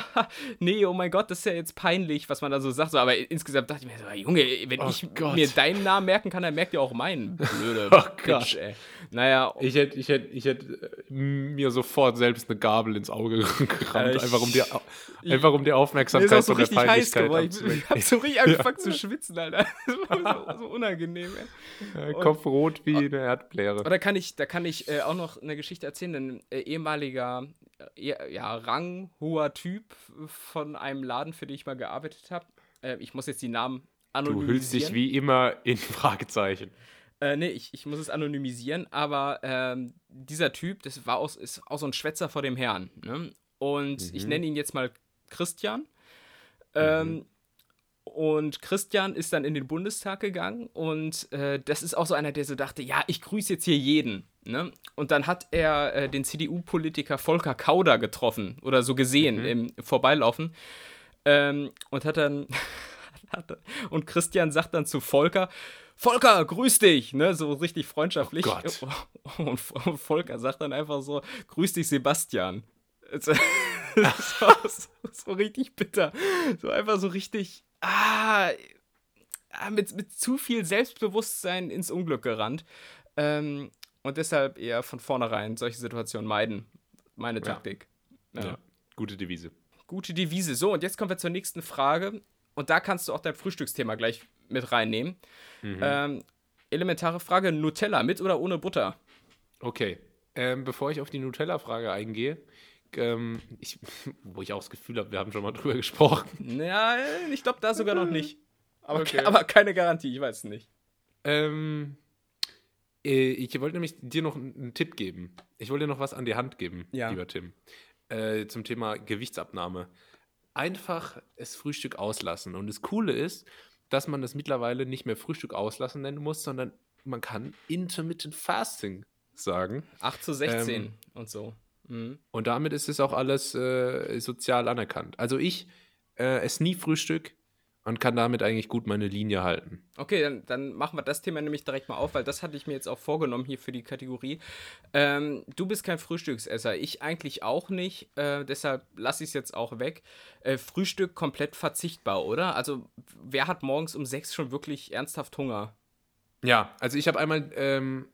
nee, oh mein Gott, das ist ja jetzt peinlich, was man da so sagt. So, aber insgesamt dachte ich mir so, Junge, wenn oh ich Gott. mir deinen Namen merken kann, dann merkt ihr auch meinen. Blöde oh Gott. ey. Naja. Ich hätte ich hätt, ich hätt äh, mir sofort selbst eine Gabel ins Auge gerammt, äh, einfach, um die, einfach um die Aufmerksamkeit mir so von der Peinlichkeit heiß Ich, ich hab so richtig angefangen ja. zu schwitzen, Alter. Das war so, so unangenehm, ey. Kopf rot wie eine Erdbläre. Da kann ich, da kann ich äh, auch noch eine Geschichte erzählen. Ein äh, ehemaliger ja, ranghoher Typ von einem Laden, für den ich mal gearbeitet habe. Äh, ich muss jetzt die Namen anonymisieren. Du hüllst dich wie immer in Fragezeichen. Äh, nee, ich, ich muss es anonymisieren, aber ähm, dieser Typ, das war aus, ist auch so ein Schwätzer vor dem Herrn. Ne? Und mhm. ich nenne ihn jetzt mal Christian. Ähm, mhm. Und Christian ist dann in den Bundestag gegangen und äh, das ist auch so einer, der so dachte, ja, ich grüße jetzt hier jeden. Ne? Und dann hat er äh, den CDU-Politiker Volker Kauder getroffen oder so gesehen mhm. im Vorbeilaufen ähm, und hat dann und Christian sagt dann zu Volker, Volker, grüß dich, ne, so richtig freundschaftlich. Oh und Volker sagt dann einfach so, grüß dich, Sebastian. so, so, so richtig bitter. So einfach so richtig, ah, ah, mit, mit zu viel Selbstbewusstsein ins Unglück gerannt. Ähm, und deshalb eher von vornherein solche Situationen meiden. Meine Taktik. Ja. ja. Gute Devise. Gute Devise. So, und jetzt kommen wir zur nächsten Frage. Und da kannst du auch dein Frühstücksthema gleich mit reinnehmen. Mhm. Ähm, elementare Frage: Nutella mit oder ohne Butter? Okay. Ähm, bevor ich auf die Nutella-Frage eingehe, ähm, ich, wo ich auch das Gefühl habe, wir haben schon mal drüber gesprochen. Ja, ich glaube da sogar noch nicht. Aber, okay. aber keine Garantie, ich weiß es nicht. Ähm, äh, ich wollte nämlich dir noch einen Tipp geben. Ich wollte dir noch was an die Hand geben, ja. lieber Tim, äh, zum Thema Gewichtsabnahme. Einfach das Frühstück auslassen. Und das Coole ist, dass man das mittlerweile nicht mehr Frühstück auslassen nennen muss, sondern man kann Intermittent Fasting sagen. 8 zu 16 ähm, und so. Mhm. Und damit ist es auch alles äh, sozial anerkannt. Also ich äh, esse nie Frühstück, und kann damit eigentlich gut meine Linie halten. Okay, dann, dann, machen wir das Thema nämlich direkt mal auf, weil das hatte ich mir jetzt auch vorgenommen hier für die Kategorie. Ähm, du bist kein Frühstücksesser, ich eigentlich auch nicht, äh, deshalb lasse ich es jetzt auch weg. Äh, Frühstück komplett verzichtbar, oder? Also wer hat morgens um sechs schon wirklich ernsthaft Hunger? Ja, also ich habe einmal ähm,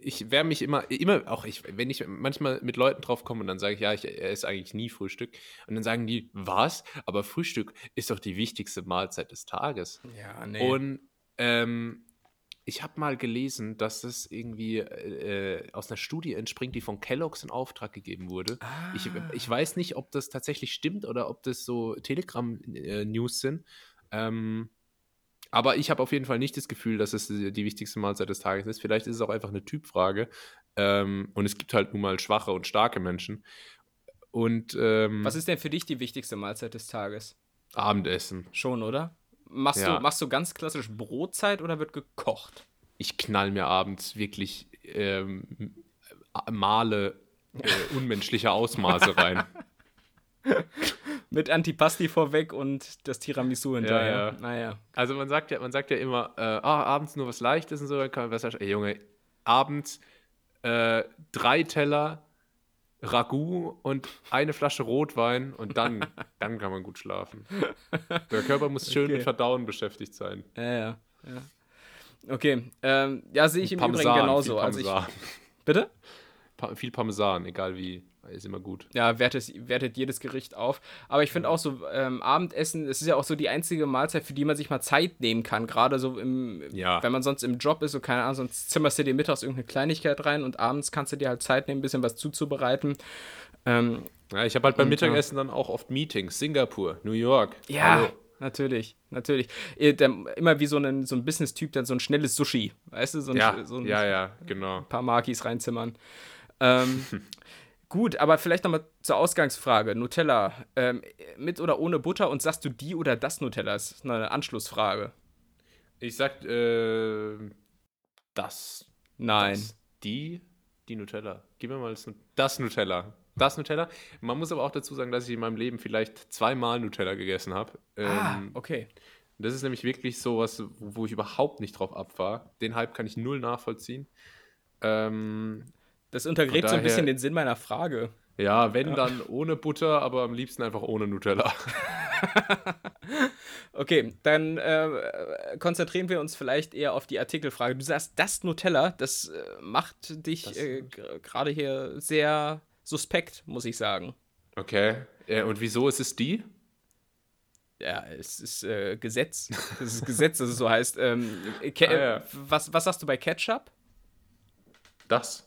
ich werde mich immer, immer, auch ich, wenn ich manchmal mit Leuten drauf komme und dann sage ich, ja, ich esse eigentlich nie Frühstück. Und dann sagen die, was? Aber Frühstück ist doch die wichtigste Mahlzeit des Tages. Ja, nee. Und ähm, ich habe mal gelesen, dass es irgendwie äh, aus einer Studie entspringt, die von Kellogg's in Auftrag gegeben wurde. Ah. Ich, ich weiß nicht, ob das tatsächlich stimmt oder ob das so Telegram-News äh, sind. Ähm, aber ich habe auf jeden Fall nicht das Gefühl, dass es die wichtigste Mahlzeit des Tages ist. Vielleicht ist es auch einfach eine Typfrage. Ähm, und es gibt halt nun mal schwache und starke Menschen. Und ähm, was ist denn für dich die wichtigste Mahlzeit des Tages? Abendessen. Schon, oder? Machst, ja. du, machst du ganz klassisch Brotzeit oder wird gekocht? Ich knall mir abends wirklich ähm, Male äh, unmenschlicher Ausmaße rein. Mit Antipasti vorweg und das Tiramisu hinterher. Ja, ja. Naja. Also man sagt ja, man sagt ja immer, äh, oh, abends nur was Leichtes und so, dann kann man besser. Ey Junge, abends äh, drei Teller Ragout und eine Flasche Rotwein und dann, dann kann man gut schlafen. Der Körper muss schön okay. mit Verdauen beschäftigt sein. Ja, ja. ja. Okay, ähm, ja, sehe ich im Parmesan, Übrigen genauso. Also ich, bitte? Pa viel Parmesan, egal wie. Ist immer gut. Ja, wertet, wertet jedes Gericht auf. Aber ich finde auch so, ähm, Abendessen, es ist ja auch so die einzige Mahlzeit, für die man sich mal Zeit nehmen kann. Gerade so im, ja. wenn man sonst im Job ist, so keine Ahnung, sonst zimmerst du dir mittags irgendeine Kleinigkeit rein und abends kannst du dir halt Zeit nehmen, ein bisschen was zuzubereiten. Ähm, ja, ich habe halt beim Mittagessen dann auch oft Meetings. Singapur, New York. Ja. Hallo. Natürlich, natürlich. Immer wie so ein, so ein Business-Typ, dann so ein schnelles Sushi, weißt du? So ein, ja, so ein, ja, ja, genau. Ein paar Markis reinzimmern. Ähm, Gut, aber vielleicht nochmal zur Ausgangsfrage. Nutella, ähm, mit oder ohne Butter und sagst du die oder das Nutella? Das ist eine Anschlussfrage. Ich sag, äh, das. Nein. Das, die, die Nutella. Gib mir mal das, das Nutella. Das Nutella. Man muss aber auch dazu sagen, dass ich in meinem Leben vielleicht zweimal Nutella gegessen habe. Ah, okay. Das ist nämlich wirklich so was, wo ich überhaupt nicht drauf abfahre. Den Hype kann ich null nachvollziehen. Ähm, das untergräbt so ein bisschen den Sinn meiner Frage. Ja, wenn ja. dann ohne Butter, aber am liebsten einfach ohne Nutella. okay, dann äh, konzentrieren wir uns vielleicht eher auf die Artikelfrage. Du sagst, das Nutella, das äh, macht dich äh, gerade hier sehr suspekt, muss ich sagen. Okay, und wieso ist es die? Ja, es ist äh, Gesetz. Das ist Gesetz, dass es so heißt. Ähm, ah, ja. was, was sagst du bei Ketchup? Das.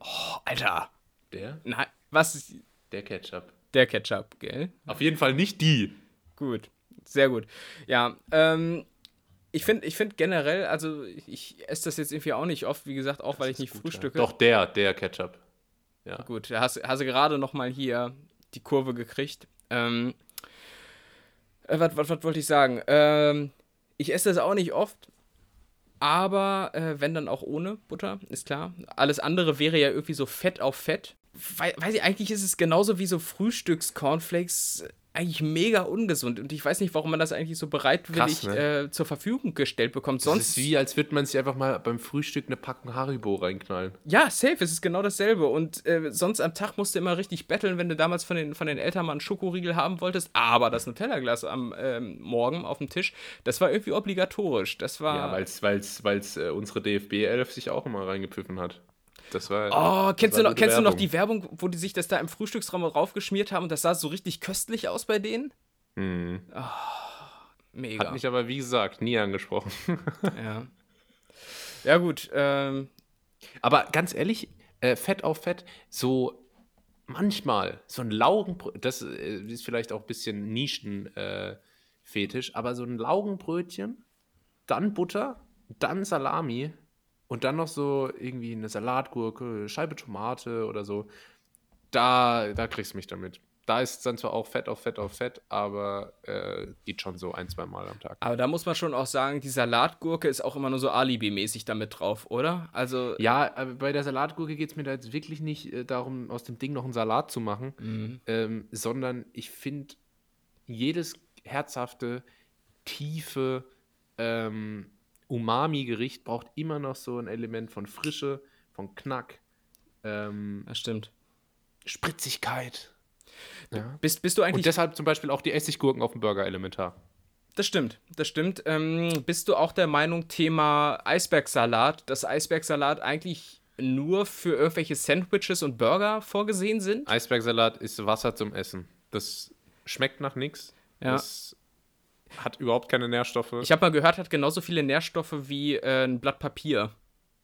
Oh, Alter. Der? Nein, was? Der Ketchup. Der Ketchup, gell? Auf jeden Fall nicht die. Gut, sehr gut. Ja, ähm, ich finde ich find generell, also ich esse das jetzt irgendwie auch nicht oft, wie gesagt, auch das weil ich nicht gut, frühstücke. Ja. Doch, der, der Ketchup. Ja. Gut, da hast, hast du gerade noch mal hier die Kurve gekriegt. Ähm, äh, was wollte ich sagen? Ähm, ich esse das auch nicht oft, aber äh, wenn dann auch ohne Butter, ist klar. Alles andere wäre ja irgendwie so Fett auf Fett. Weil, weiß ich, eigentlich ist es genauso wie so Frühstücks-Cornflakes eigentlich mega ungesund und ich weiß nicht, warum man das eigentlich so bereitwillig Krass, ne? äh, zur Verfügung gestellt bekommt. Sonst das ist wie, als würde man sich einfach mal beim Frühstück eine Packung Haribo reinknallen. Ja, safe, es ist genau dasselbe. Und äh, sonst am Tag musst du immer richtig betteln, wenn du damals von den, von den Eltern mal einen Schokoriegel haben wolltest. Aber das Nutella-Glas am ähm, Morgen auf dem Tisch, das war irgendwie obligatorisch. Das war. Ja, weil es äh, unsere DFB 11 sich auch immer reingepfiffen hat. Das war. Oh, kennst, du noch, kennst du noch die Werbung, wo die sich das da im Frühstücksraum raufgeschmiert haben und das sah so richtig köstlich aus bei denen? Mhm. Oh, mega. Hat mich aber, wie gesagt, nie angesprochen. ja. Ja, gut. Ähm. Aber ganz ehrlich, äh, Fett auf Fett, so manchmal, so ein Laugenbrötchen, das äh, ist vielleicht auch ein bisschen Nischenfetisch, äh, aber so ein Laugenbrötchen, dann Butter, dann Salami und dann noch so irgendwie eine Salatgurke, Scheibe Tomate oder so. Da, da kriegst du mich damit. Da ist es dann zwar auch Fett auf Fett auf Fett, aber äh, geht schon so ein, zwei Mal am Tag. Aber da muss man schon auch sagen, die Salatgurke ist auch immer nur so Alibi-mäßig damit drauf, oder? Also ja, bei der Salatgurke geht es mir da jetzt wirklich nicht äh, darum, aus dem Ding noch einen Salat zu machen, mhm. ähm, sondern ich finde, jedes herzhafte, tiefe, ähm, Umami-Gericht braucht immer noch so ein Element von Frische, von Knack. Ähm, das stimmt. Spritzigkeit. Ja. Bist, bist du eigentlich. Und deshalb zum Beispiel auch die Essiggurken auf dem Burger elementar. Das stimmt, das stimmt. Ähm, bist du auch der Meinung, Thema Eisbergsalat, dass Eisbergsalat eigentlich nur für irgendwelche Sandwiches und Burger vorgesehen sind? Eisbergsalat ist Wasser zum Essen. Das schmeckt nach nichts. Ja. Das hat überhaupt keine Nährstoffe. Ich habe mal gehört, hat genauso viele Nährstoffe wie äh, ein Blatt Papier.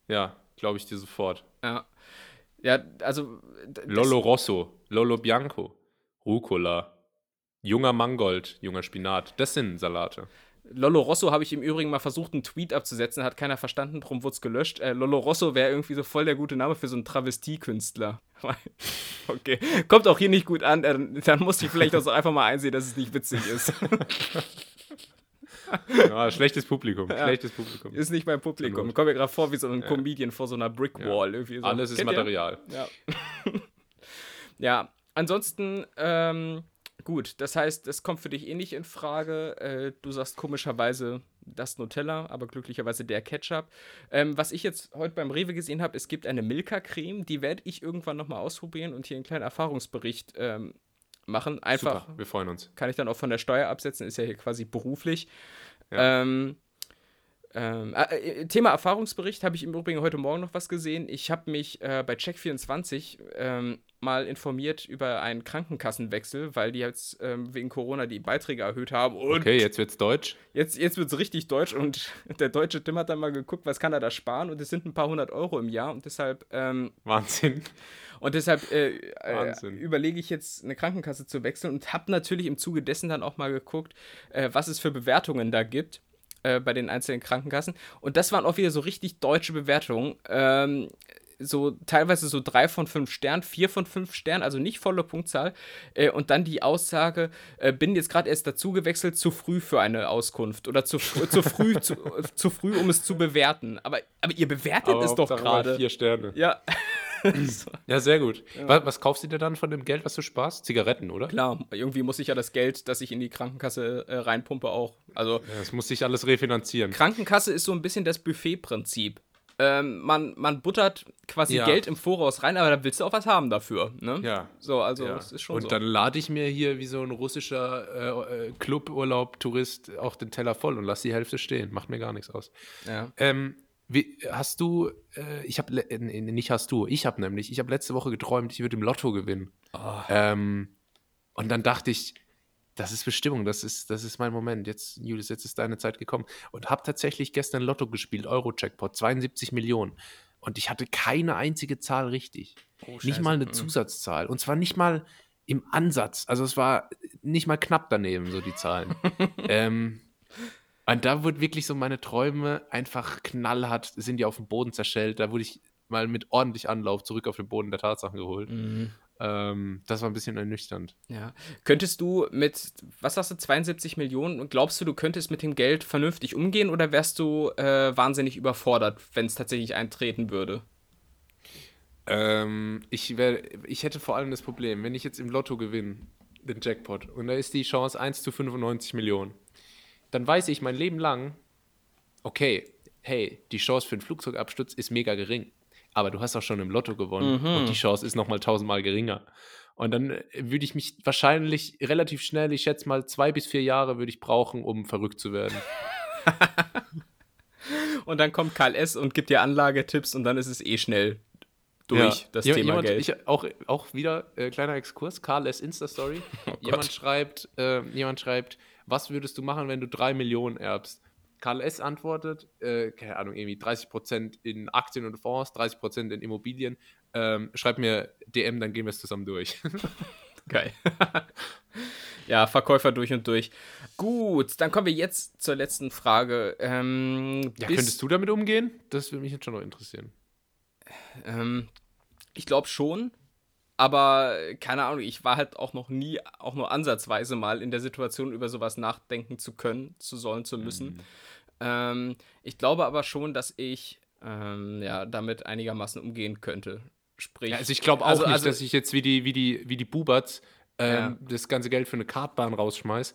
Ja, glaube ich dir sofort. Ja. Ja, also. Lolo Rosso, Lolo Bianco, Rucola, junger Mangold, junger Spinat. Das sind Salate. Lolo Rosso habe ich im Übrigen mal versucht, einen Tweet abzusetzen, hat keiner verstanden, darum wurde es gelöscht. Äh, Lolo Rosso wäre irgendwie so voll der gute Name für so einen Travestiekünstler. okay, kommt auch hier nicht gut an, dann, dann muss ich vielleicht auch so einfach mal einsehen, dass es nicht witzig ist. ja, schlechtes Publikum, ja. schlechtes Publikum. Ist nicht mein Publikum. Ich komme mir gerade vor wie so ein. Comedian vor so einer Brickwall. Ja. So. Alles ist Kennt Material. Ja. ja, ansonsten, ähm, gut, das heißt, es kommt für dich eh nicht in Frage. Äh, du sagst komischerweise das Nutella, aber glücklicherweise der Ketchup. Ähm, was ich jetzt heute beim Rewe gesehen habe, es gibt eine Milka-Creme, die werde ich irgendwann nochmal ausprobieren und hier einen kleinen Erfahrungsbericht ähm, machen. Einfach. Super, wir freuen uns. Kann ich dann auch von der Steuer absetzen, ist ja hier quasi beruflich. Ja. Ähm, ähm, äh, äh Thema Erfahrungsbericht habe ich im Übrigen heute Morgen noch was gesehen. Ich habe mich äh, bei Check24 ähm, mal informiert über einen Krankenkassenwechsel, weil die jetzt ähm, wegen Corona die Beiträge erhöht haben. Und okay, jetzt wird's deutsch. Jetzt, jetzt wird's richtig deutsch und der deutsche Tim hat dann mal geguckt, was kann er da sparen und es sind ein paar hundert Euro im Jahr und deshalb. Ähm, Wahnsinn. Und deshalb äh, äh, überlege ich jetzt eine Krankenkasse zu wechseln und habe natürlich im Zuge dessen dann auch mal geguckt, äh, was es für Bewertungen da gibt äh, bei den einzelnen Krankenkassen. Und das waren auch wieder so richtig deutsche Bewertungen. Ähm, so teilweise so drei von fünf Sternen, vier von fünf Sternen, also nicht volle Punktzahl. Äh, und dann die Aussage, äh, bin jetzt gerade erst dazu gewechselt, zu früh für eine Auskunft oder zu, zu früh, zu, zu, früh, um es zu bewerten. Aber, aber ihr bewertet aber es doch gerade. Vier Sterne. Ja. ja, sehr gut. Ja. Was, was, kaufst du dir dann von dem Geld, was du sparst? Zigaretten, oder? Klar, irgendwie muss ich ja das Geld, das ich in die Krankenkasse äh, reinpumpe, auch. Also, ja, das muss sich alles refinanzieren. Krankenkasse ist so ein bisschen das Buffet-Prinzip. Ähm, man, man buttert quasi ja. Geld im Voraus rein, aber da willst du auch was haben dafür. Ne? Ja. So, also ja. ist schon Und so. dann lade ich mir hier wie so ein russischer äh, äh, Cluburlaub-Tourist auch den Teller voll und lass die Hälfte stehen. Macht mir gar nichts aus. Ja. Ähm, wie, hast du, äh, ich habe, äh, nicht hast du, ich habe nämlich, ich habe letzte Woche geträumt, ich würde im Lotto gewinnen. Oh. Ähm, und dann dachte ich, das ist Bestimmung, das ist, das ist mein Moment. Jetzt, Julius, jetzt ist deine Zeit gekommen. Und habe tatsächlich gestern Lotto gespielt, Euro-Checkpot, 72 Millionen. Und ich hatte keine einzige Zahl richtig. Oh, nicht mal eine mhm. Zusatzzahl. Und zwar nicht mal im Ansatz. Also es war nicht mal knapp daneben, so die Zahlen. ähm, und da wurde wirklich so meine Träume einfach knallhart, sind ja auf dem Boden zerschellt. Da wurde ich mal mit ordentlich Anlauf zurück auf den Boden der Tatsachen geholt. Mhm. Ähm, das war ein bisschen ernüchternd. Ja. Könntest du mit, was hast du, 72 Millionen, glaubst du, du könntest mit dem Geld vernünftig umgehen oder wärst du äh, wahnsinnig überfordert, wenn es tatsächlich eintreten würde? Ähm, ich, wär, ich hätte vor allem das Problem, wenn ich jetzt im Lotto gewinne, den Jackpot, und da ist die Chance 1 zu 95 Millionen dann weiß ich mein Leben lang, okay, hey, die Chance für einen Flugzeugabsturz ist mega gering. Aber du hast auch schon im Lotto gewonnen mhm. und die Chance ist nochmal tausendmal geringer. Und dann äh, würde ich mich wahrscheinlich relativ schnell, ich schätze mal zwei bis vier Jahre würde ich brauchen, um verrückt zu werden. und dann kommt Karl S. und gibt dir Anlagetipps und dann ist es eh schnell durch ja. das ja, Thema jemand, Geld. Ich, auch, auch wieder äh, kleiner Exkurs, Karl S. Insta-Story. Oh jemand schreibt, äh, jemand schreibt, was würdest du machen, wenn du drei Millionen erbst? Karl S. antwortet, äh, keine Ahnung, irgendwie 30% in Aktien und Fonds, 30% in Immobilien. Ähm, schreib mir DM, dann gehen wir es zusammen durch. Geil. ja, Verkäufer durch und durch. Gut, dann kommen wir jetzt zur letzten Frage. Ähm, ja, könntest du damit umgehen? Das würde mich jetzt schon noch interessieren. Ähm, ich glaube schon. Aber keine Ahnung, ich war halt auch noch nie, auch nur ansatzweise mal in der Situation, über sowas nachdenken zu können, zu sollen, zu müssen. Mhm. Ähm, ich glaube aber schon, dass ich ähm, ja, damit einigermaßen umgehen könnte. Sprich, ja, also ich glaube auch also, nicht, also, dass ich jetzt wie die, wie die, wie die Buberts ähm, ja. das ganze Geld für eine Kartbahn rausschmeiß.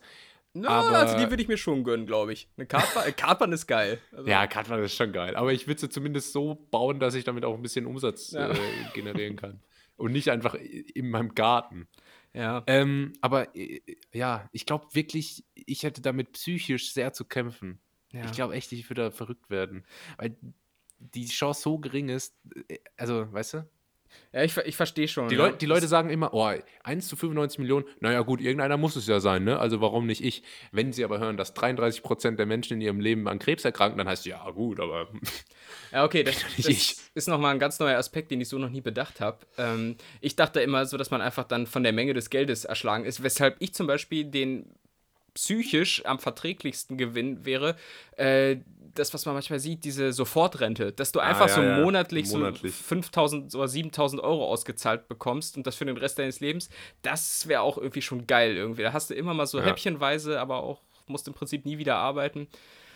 Na, aber, also die würde ich mir schon gönnen, glaube ich. Eine Kartbahn, äh, Kartbahn ist geil. Also, ja, Kartbahn ist schon geil. Aber ich würde sie zumindest so bauen, dass ich damit auch ein bisschen Umsatz ja. äh, generieren kann und nicht einfach in meinem Garten. Ja. Ähm, aber äh, ja, ich glaube wirklich, ich hätte damit psychisch sehr zu kämpfen. Ja. Ich glaube echt, ich würde da verrückt werden. Weil die Chance so gering ist, äh, also, weißt du? Ja, ich, ich verstehe schon. Die, ja. Leut, die Leute sagen immer, oh, 1 zu 95 Millionen, naja gut, irgendeiner muss es ja sein, ne? Also warum nicht ich? Wenn sie aber hören, dass 33 Prozent der Menschen in ihrem Leben an Krebs erkranken, dann heißt es, ja gut, aber... Ja, okay, das, das ist nochmal ein ganz neuer Aspekt, den ich so noch nie bedacht habe. Ähm, ich dachte immer so, dass man einfach dann von der Menge des Geldes erschlagen ist, weshalb ich zum Beispiel den psychisch am verträglichsten Gewinn wäre, äh, das, was man manchmal sieht, diese Sofortrente, dass du ah, einfach ah, ja, so ja. monatlich, monatlich, so 5000 oder 7000 Euro ausgezahlt bekommst und das für den Rest deines Lebens, das wäre auch irgendwie schon geil irgendwie. Da hast du immer mal so ja. häppchenweise, aber auch musst im Prinzip nie wieder arbeiten.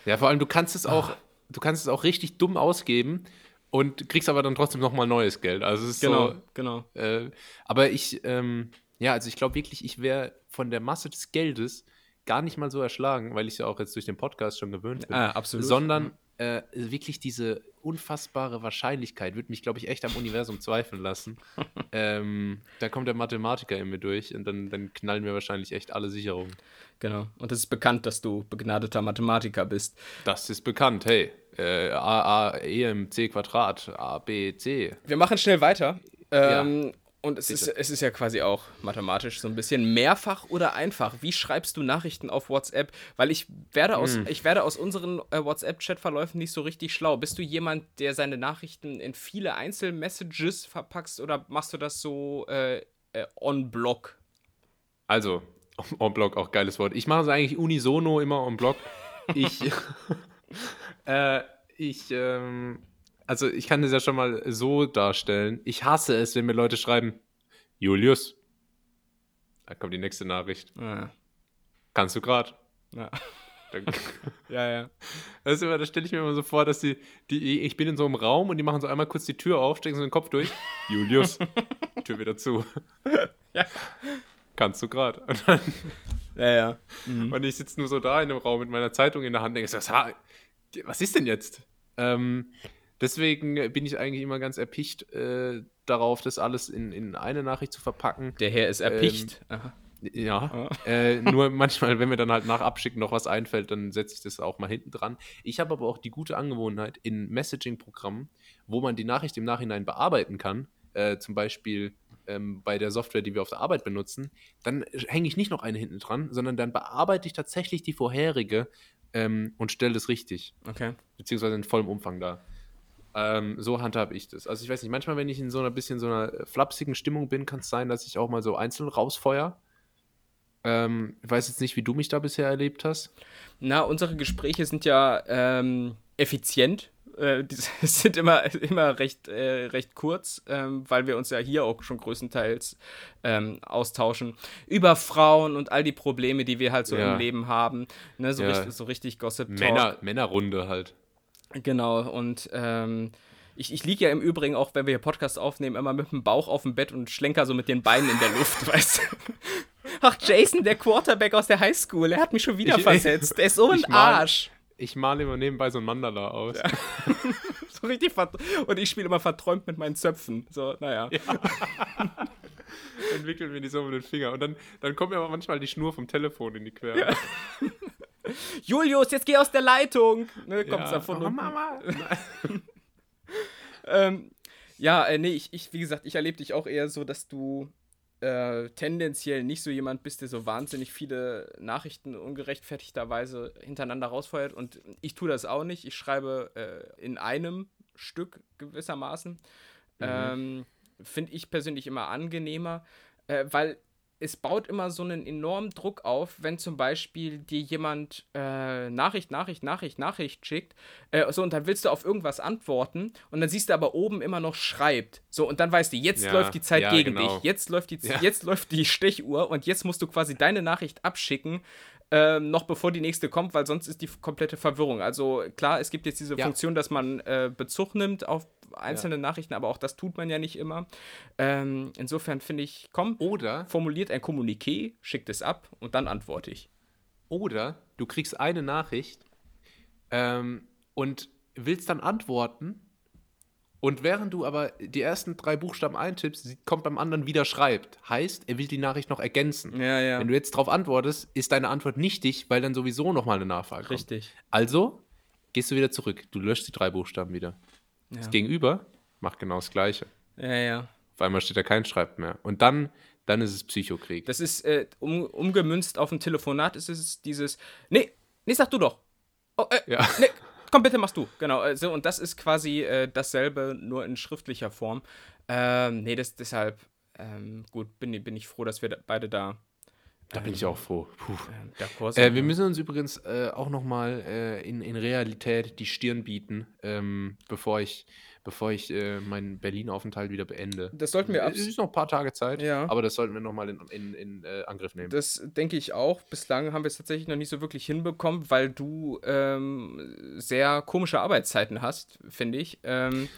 Ja, vor allem, du kannst es auch, ah. du kannst es auch richtig dumm ausgeben und kriegst aber dann trotzdem nochmal neues Geld. Also es ist genau, so, genau. Äh, aber ich, ähm, ja, also ich glaube wirklich, ich wäre von der Masse des Geldes gar nicht mal so erschlagen, weil ich es ja auch jetzt durch den Podcast schon gewöhnt bin. Ah, absolut. Sondern mhm. äh, wirklich diese unfassbare Wahrscheinlichkeit würde mich, glaube ich, echt am Universum zweifeln lassen. ähm, da kommt der Mathematiker in mir durch und dann, dann knallen wir wahrscheinlich echt alle Sicherungen. Genau. Und es ist bekannt, dass du begnadeter Mathematiker bist. Das ist bekannt, hey. Äh, A, A, E im C Quadrat, A, B, C. Wir machen schnell weiter. Ähm, ja. Und es ist, es ist ja quasi auch mathematisch so ein bisschen mehrfach oder einfach. Wie schreibst du Nachrichten auf WhatsApp? Weil ich werde aus, mm. ich werde aus unseren äh, WhatsApp-Chat-Verläufen nicht so richtig schlau. Bist du jemand, der seine Nachrichten in viele Einzelmessages verpackst oder machst du das so äh, äh, on-block? Also, on-block, auch geiles Wort. Ich mache es eigentlich unisono immer on-block. Ich, äh, ich, ähm, also ich kann das ja schon mal so darstellen. Ich hasse es, wenn mir Leute schreiben, Julius, da kommt die nächste Nachricht. Ja. Kannst du gerade? Ja. Ja, ja. Das, das stelle ich mir immer so vor, dass die, die, ich bin in so einem Raum und die machen so einmal kurz die Tür auf, stecken so den Kopf durch. Julius, Tür wieder zu. ja. Kannst du gerade. Ja, ja. Mhm. Und ich sitze nur so da in dem Raum mit meiner Zeitung in der Hand und denke, was ist denn jetzt? Ähm, deswegen bin ich eigentlich immer ganz erpicht äh, darauf, das alles in, in eine Nachricht zu verpacken. Der Herr ist erpicht. Ähm, ja, oh. äh, nur manchmal, wenn mir dann halt nach Abschicken noch was einfällt, dann setze ich das auch mal hinten dran. Ich habe aber auch die gute Angewohnheit in Messaging-Programmen, wo man die Nachricht im Nachhinein bearbeiten kann, äh, zum Beispiel ähm, bei der Software, die wir auf der Arbeit benutzen, dann hänge ich nicht noch eine hinten dran, sondern dann bearbeite ich tatsächlich die vorherige ähm, und stelle das richtig. Okay. Beziehungsweise in vollem Umfang da. Ähm, so handhabe ich das. Also ich weiß nicht, manchmal, wenn ich in so einer bisschen so einer flapsigen Stimmung bin, kann es sein, dass ich auch mal so einzeln rausfeuer. Ähm, ich weiß jetzt nicht, wie du mich da bisher erlebt hast. Na, unsere Gespräche sind ja ähm, effizient, äh, die sind immer, immer recht, äh, recht kurz, ähm, weil wir uns ja hier auch schon größtenteils ähm, austauschen über Frauen und all die Probleme, die wir halt so ja. im Leben haben. Ne, so, ja. richtig, so richtig Gossip. Männer, Männerrunde halt. Genau, und ähm, ich, ich liege ja im Übrigen auch, wenn wir hier Podcast aufnehmen, immer mit dem Bauch auf dem Bett und schlenker so mit den Beinen in der Luft, weißt du? Ach, Jason, der Quarterback aus der Highschool, er hat mich schon wieder ich, versetzt. Der ist so ein Arsch. Ich male immer nebenbei so ein Mandala aus. Ja. so richtig Und ich spiele immer verträumt mit meinen Zöpfen. So, naja. Ja. Entwickeln wir die so mit den Fingern. Und dann, dann kommt mir aber manchmal die Schnur vom Telefon in die Quere. Ja. Julius, jetzt geh aus der Leitung! Ne, kommt's ja. davon. Oh, Mama! ähm, ja, äh, nee, ich, ich, wie gesagt, ich erlebe dich auch eher so, dass du äh, tendenziell nicht so jemand bist, der so wahnsinnig viele Nachrichten ungerechtfertigterweise hintereinander rausfeuert. Und ich tue das auch nicht. Ich schreibe äh, in einem Stück gewissermaßen. Mhm. Ähm, Finde ich persönlich immer angenehmer, äh, weil es baut immer so einen enormen Druck auf, wenn zum Beispiel dir jemand äh, Nachricht, Nachricht, Nachricht, Nachricht schickt, äh, so und dann willst du auf irgendwas antworten und dann siehst du aber oben immer noch schreibt. So und dann weißt du, jetzt ja, läuft die Zeit ja, gegen genau. dich, jetzt läuft die, ja. jetzt läuft die Stechuhr und jetzt musst du quasi deine Nachricht abschicken, ähm, noch bevor die nächste kommt, weil sonst ist die komplette Verwirrung. Also klar, es gibt jetzt diese Funktion, dass man äh, Bezug nimmt auf einzelne ja. Nachrichten, aber auch das tut man ja nicht immer. Ähm, insofern finde ich, komm, oder formuliert ein Kommuniqué, schickt es ab und dann antworte ich. Oder du kriegst eine Nachricht ähm, und willst dann antworten und während du aber die ersten drei Buchstaben eintippst, kommt beim anderen wieder schreibt. Heißt, er will die Nachricht noch ergänzen. Ja, ja. Wenn du jetzt darauf antwortest, ist deine Antwort nichtig, weil dann sowieso nochmal eine Nachfrage kommt. Richtig. Also gehst du wieder zurück. Du löscht die drei Buchstaben wieder. Ja. Das Gegenüber macht genau das Gleiche. Ja, ja. Auf einmal steht da kein Schreibt mehr. Und dann, dann ist es Psychokrieg. Das ist äh, um, umgemünzt auf ein Telefonat, ist es dieses, nee, nee, sag du doch. Oh, äh, ja. nee, komm, bitte machst du. Genau, also, und das ist quasi äh, dasselbe, nur in schriftlicher Form. Ähm, nee, das, deshalb, ähm, gut, bin, bin ich froh, dass wir beide da da bin ich auch froh. Äh, wir müssen uns übrigens äh, auch nochmal äh, in, in Realität die Stirn bieten, ähm, bevor ich, bevor ich äh, meinen Berlin-Aufenthalt wieder beende. Das sollten wir Es ist noch ein paar Tage Zeit, ja. aber das sollten wir nochmal in, in, in äh, Angriff nehmen. Das denke ich auch. Bislang haben wir es tatsächlich noch nicht so wirklich hinbekommen, weil du ähm, sehr komische Arbeitszeiten hast, finde ich. Ähm,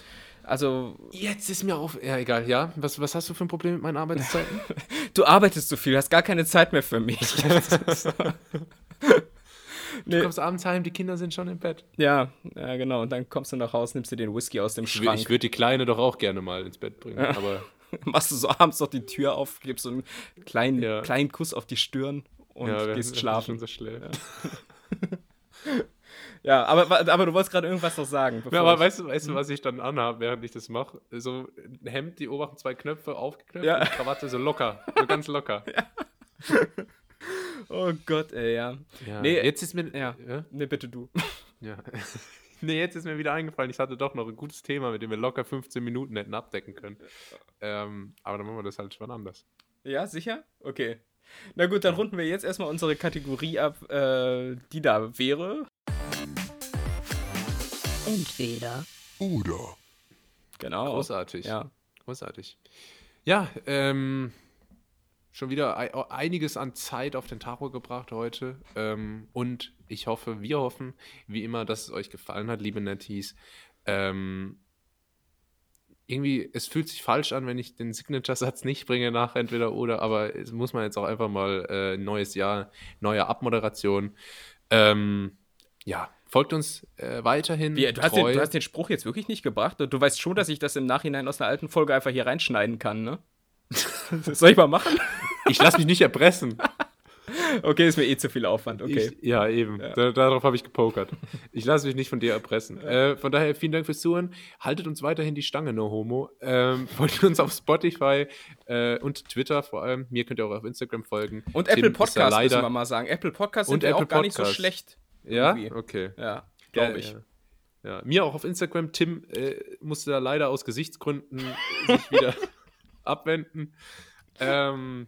also. Jetzt ist mir auf. Ja, egal, ja. Was, was hast du für ein Problem mit meinen Arbeitszeiten? du arbeitest so viel, hast gar keine Zeit mehr für mich. Du kommst abends heim, die Kinder sind schon im Bett. Ja, ja, genau. Und dann kommst du nach Hause, nimmst du den Whisky aus dem Schrank. Ich würde die Kleine doch auch gerne mal ins Bett bringen, ja. aber. Machst du so abends noch die Tür auf, gibst so einen kleinen, ja. kleinen Kuss auf die Stirn und ja, gehst schlafen. So schläft. Ja. Aber, aber du wolltest gerade irgendwas noch sagen. Ja, aber weißt du, weißt du, was ich dann anhabe, während ich das mache? So ein Hemd, die obersten zwei Knöpfe aufgeknöpft ja. und Krawatte so locker, so ganz locker. Ja. Oh Gott, ey, ja. ja. Nee, jetzt ist mir. Ja. ja? Nee, bitte du. Ja. nee, jetzt ist mir wieder eingefallen, ich hatte doch noch ein gutes Thema, mit dem wir locker 15 Minuten hätten abdecken können. Ähm, aber dann machen wir das halt schon anders. Ja, sicher? Okay. Na gut, dann runden wir jetzt erstmal unsere Kategorie ab, äh, die da wäre. Entweder oder. Genau. Großartig. Ja. Großartig. Ja, ähm. schon wieder einiges an Zeit auf den Tacho gebracht heute. Ähm, und ich hoffe, wir hoffen, wie immer, dass es euch gefallen hat, liebe Netties. Ähm, irgendwie, es fühlt sich falsch an, wenn ich den Signature-Satz nicht bringe nach entweder oder, aber es muss man jetzt auch einfach mal äh, neues Jahr, neue Abmoderation. Ähm, ja, folgt uns äh, weiterhin. Wie, du, hast den, du, hast den, Spruch jetzt wirklich nicht gebracht. Du weißt schon, dass ich das im Nachhinein aus einer alten Folge einfach hier reinschneiden kann, ne? Soll ich mal machen? Ich lasse mich nicht erpressen. Okay, ist mir eh zu viel Aufwand. Okay. Ich, ja, eben. Ja. Da, darauf habe ich gepokert. Ich lasse mich nicht von dir erpressen. Äh, von daher vielen Dank fürs Zuhören. Haltet uns weiterhin die Stange, No Homo. Ähm, folgt uns auf Spotify äh, und Twitter vor allem. Mir könnt ihr auch auf Instagram folgen. Und Tim Apple Podcast, ja müssen wir mal sagen. Apple Podcast sind und Apple auch gar nicht so schlecht. Ja? Okay. Ja, glaube ich. Ja. Ja, mir auch auf Instagram. Tim äh, musste da leider aus Gesichtsgründen sich wieder abwenden. Ähm,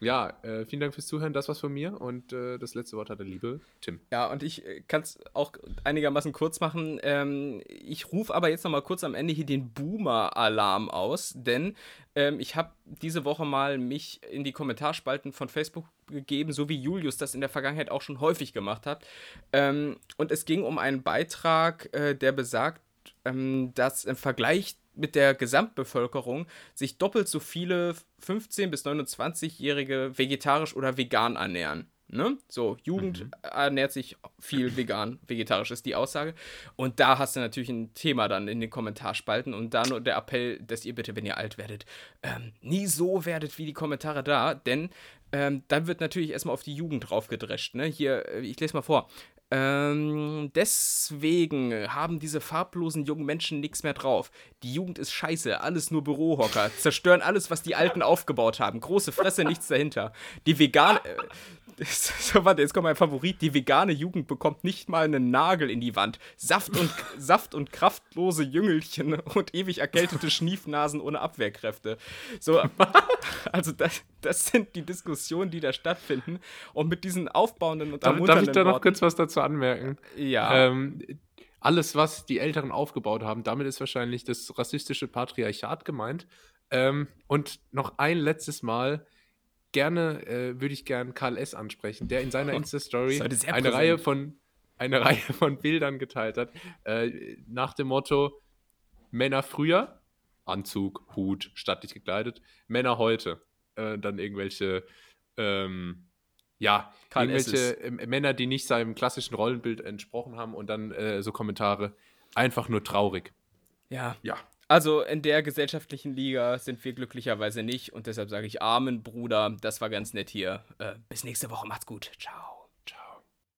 ja, äh, vielen Dank fürs Zuhören. Das war's von mir. Und äh, das letzte Wort hat der liebe Tim. Ja, und ich äh, kann es auch einigermaßen kurz machen. Ähm, ich rufe aber jetzt nochmal kurz am Ende hier den Boomer-Alarm aus, denn ähm, ich habe diese Woche mal mich in die Kommentarspalten von Facebook gegeben, so wie Julius das in der Vergangenheit auch schon häufig gemacht hat. Ähm, und es ging um einen Beitrag, äh, der besagt, ähm, dass im Vergleich mit der Gesamtbevölkerung sich doppelt so viele 15- bis 29-Jährige vegetarisch oder vegan ernähren. Ne? So, Jugend mhm. ernährt sich viel vegan, vegetarisch ist die Aussage. Und da hast du natürlich ein Thema dann in den Kommentarspalten und da nur der Appell, dass ihr bitte, wenn ihr alt werdet, ähm, nie so werdet wie die Kommentare da, denn ähm, dann wird natürlich erstmal auf die Jugend draufgedrescht. Ne? Hier, äh, ich lese mal vor. Ähm, deswegen haben diese farblosen jungen Menschen nichts mehr drauf. Die Jugend ist scheiße, alles nur Bürohocker, zerstören alles, was die Alten aufgebaut haben. Große Fresse, nichts dahinter. Die vegan, äh, so, warte, jetzt kommt mein Favorit. Die vegane Jugend bekommt nicht mal einen Nagel in die Wand. Saft und, Saft und kraftlose Jüngelchen und ewig erkältete Schniefnasen ohne Abwehrkräfte. So, also das, das sind die Diskussionen, die da stattfinden. Und mit diesen aufbauenden und ermunternden Darf ich da noch Worten, kurz was dazu anmerken? Ja. Ähm, alles, was die Älteren aufgebaut haben, damit ist wahrscheinlich das rassistische Patriarchat gemeint. Ähm, und noch ein letztes Mal gerne, äh, würde ich gerne Karl S. ansprechen, der in seiner Insta-Story eine Reihe von eine Reihe von Bildern geteilt hat, äh, nach dem Motto: Männer früher, Anzug, Hut, stattlich gekleidet, Männer heute. Äh, dann irgendwelche, ähm, ja, Karl irgendwelche äh, Männer, die nicht seinem klassischen Rollenbild entsprochen haben und dann äh, so Kommentare, einfach nur traurig. Ja. Ja. Also in der gesellschaftlichen Liga sind wir glücklicherweise nicht und deshalb sage ich Amen, Bruder. Das war ganz nett hier. Äh, bis nächste Woche. Macht's gut. Ciao.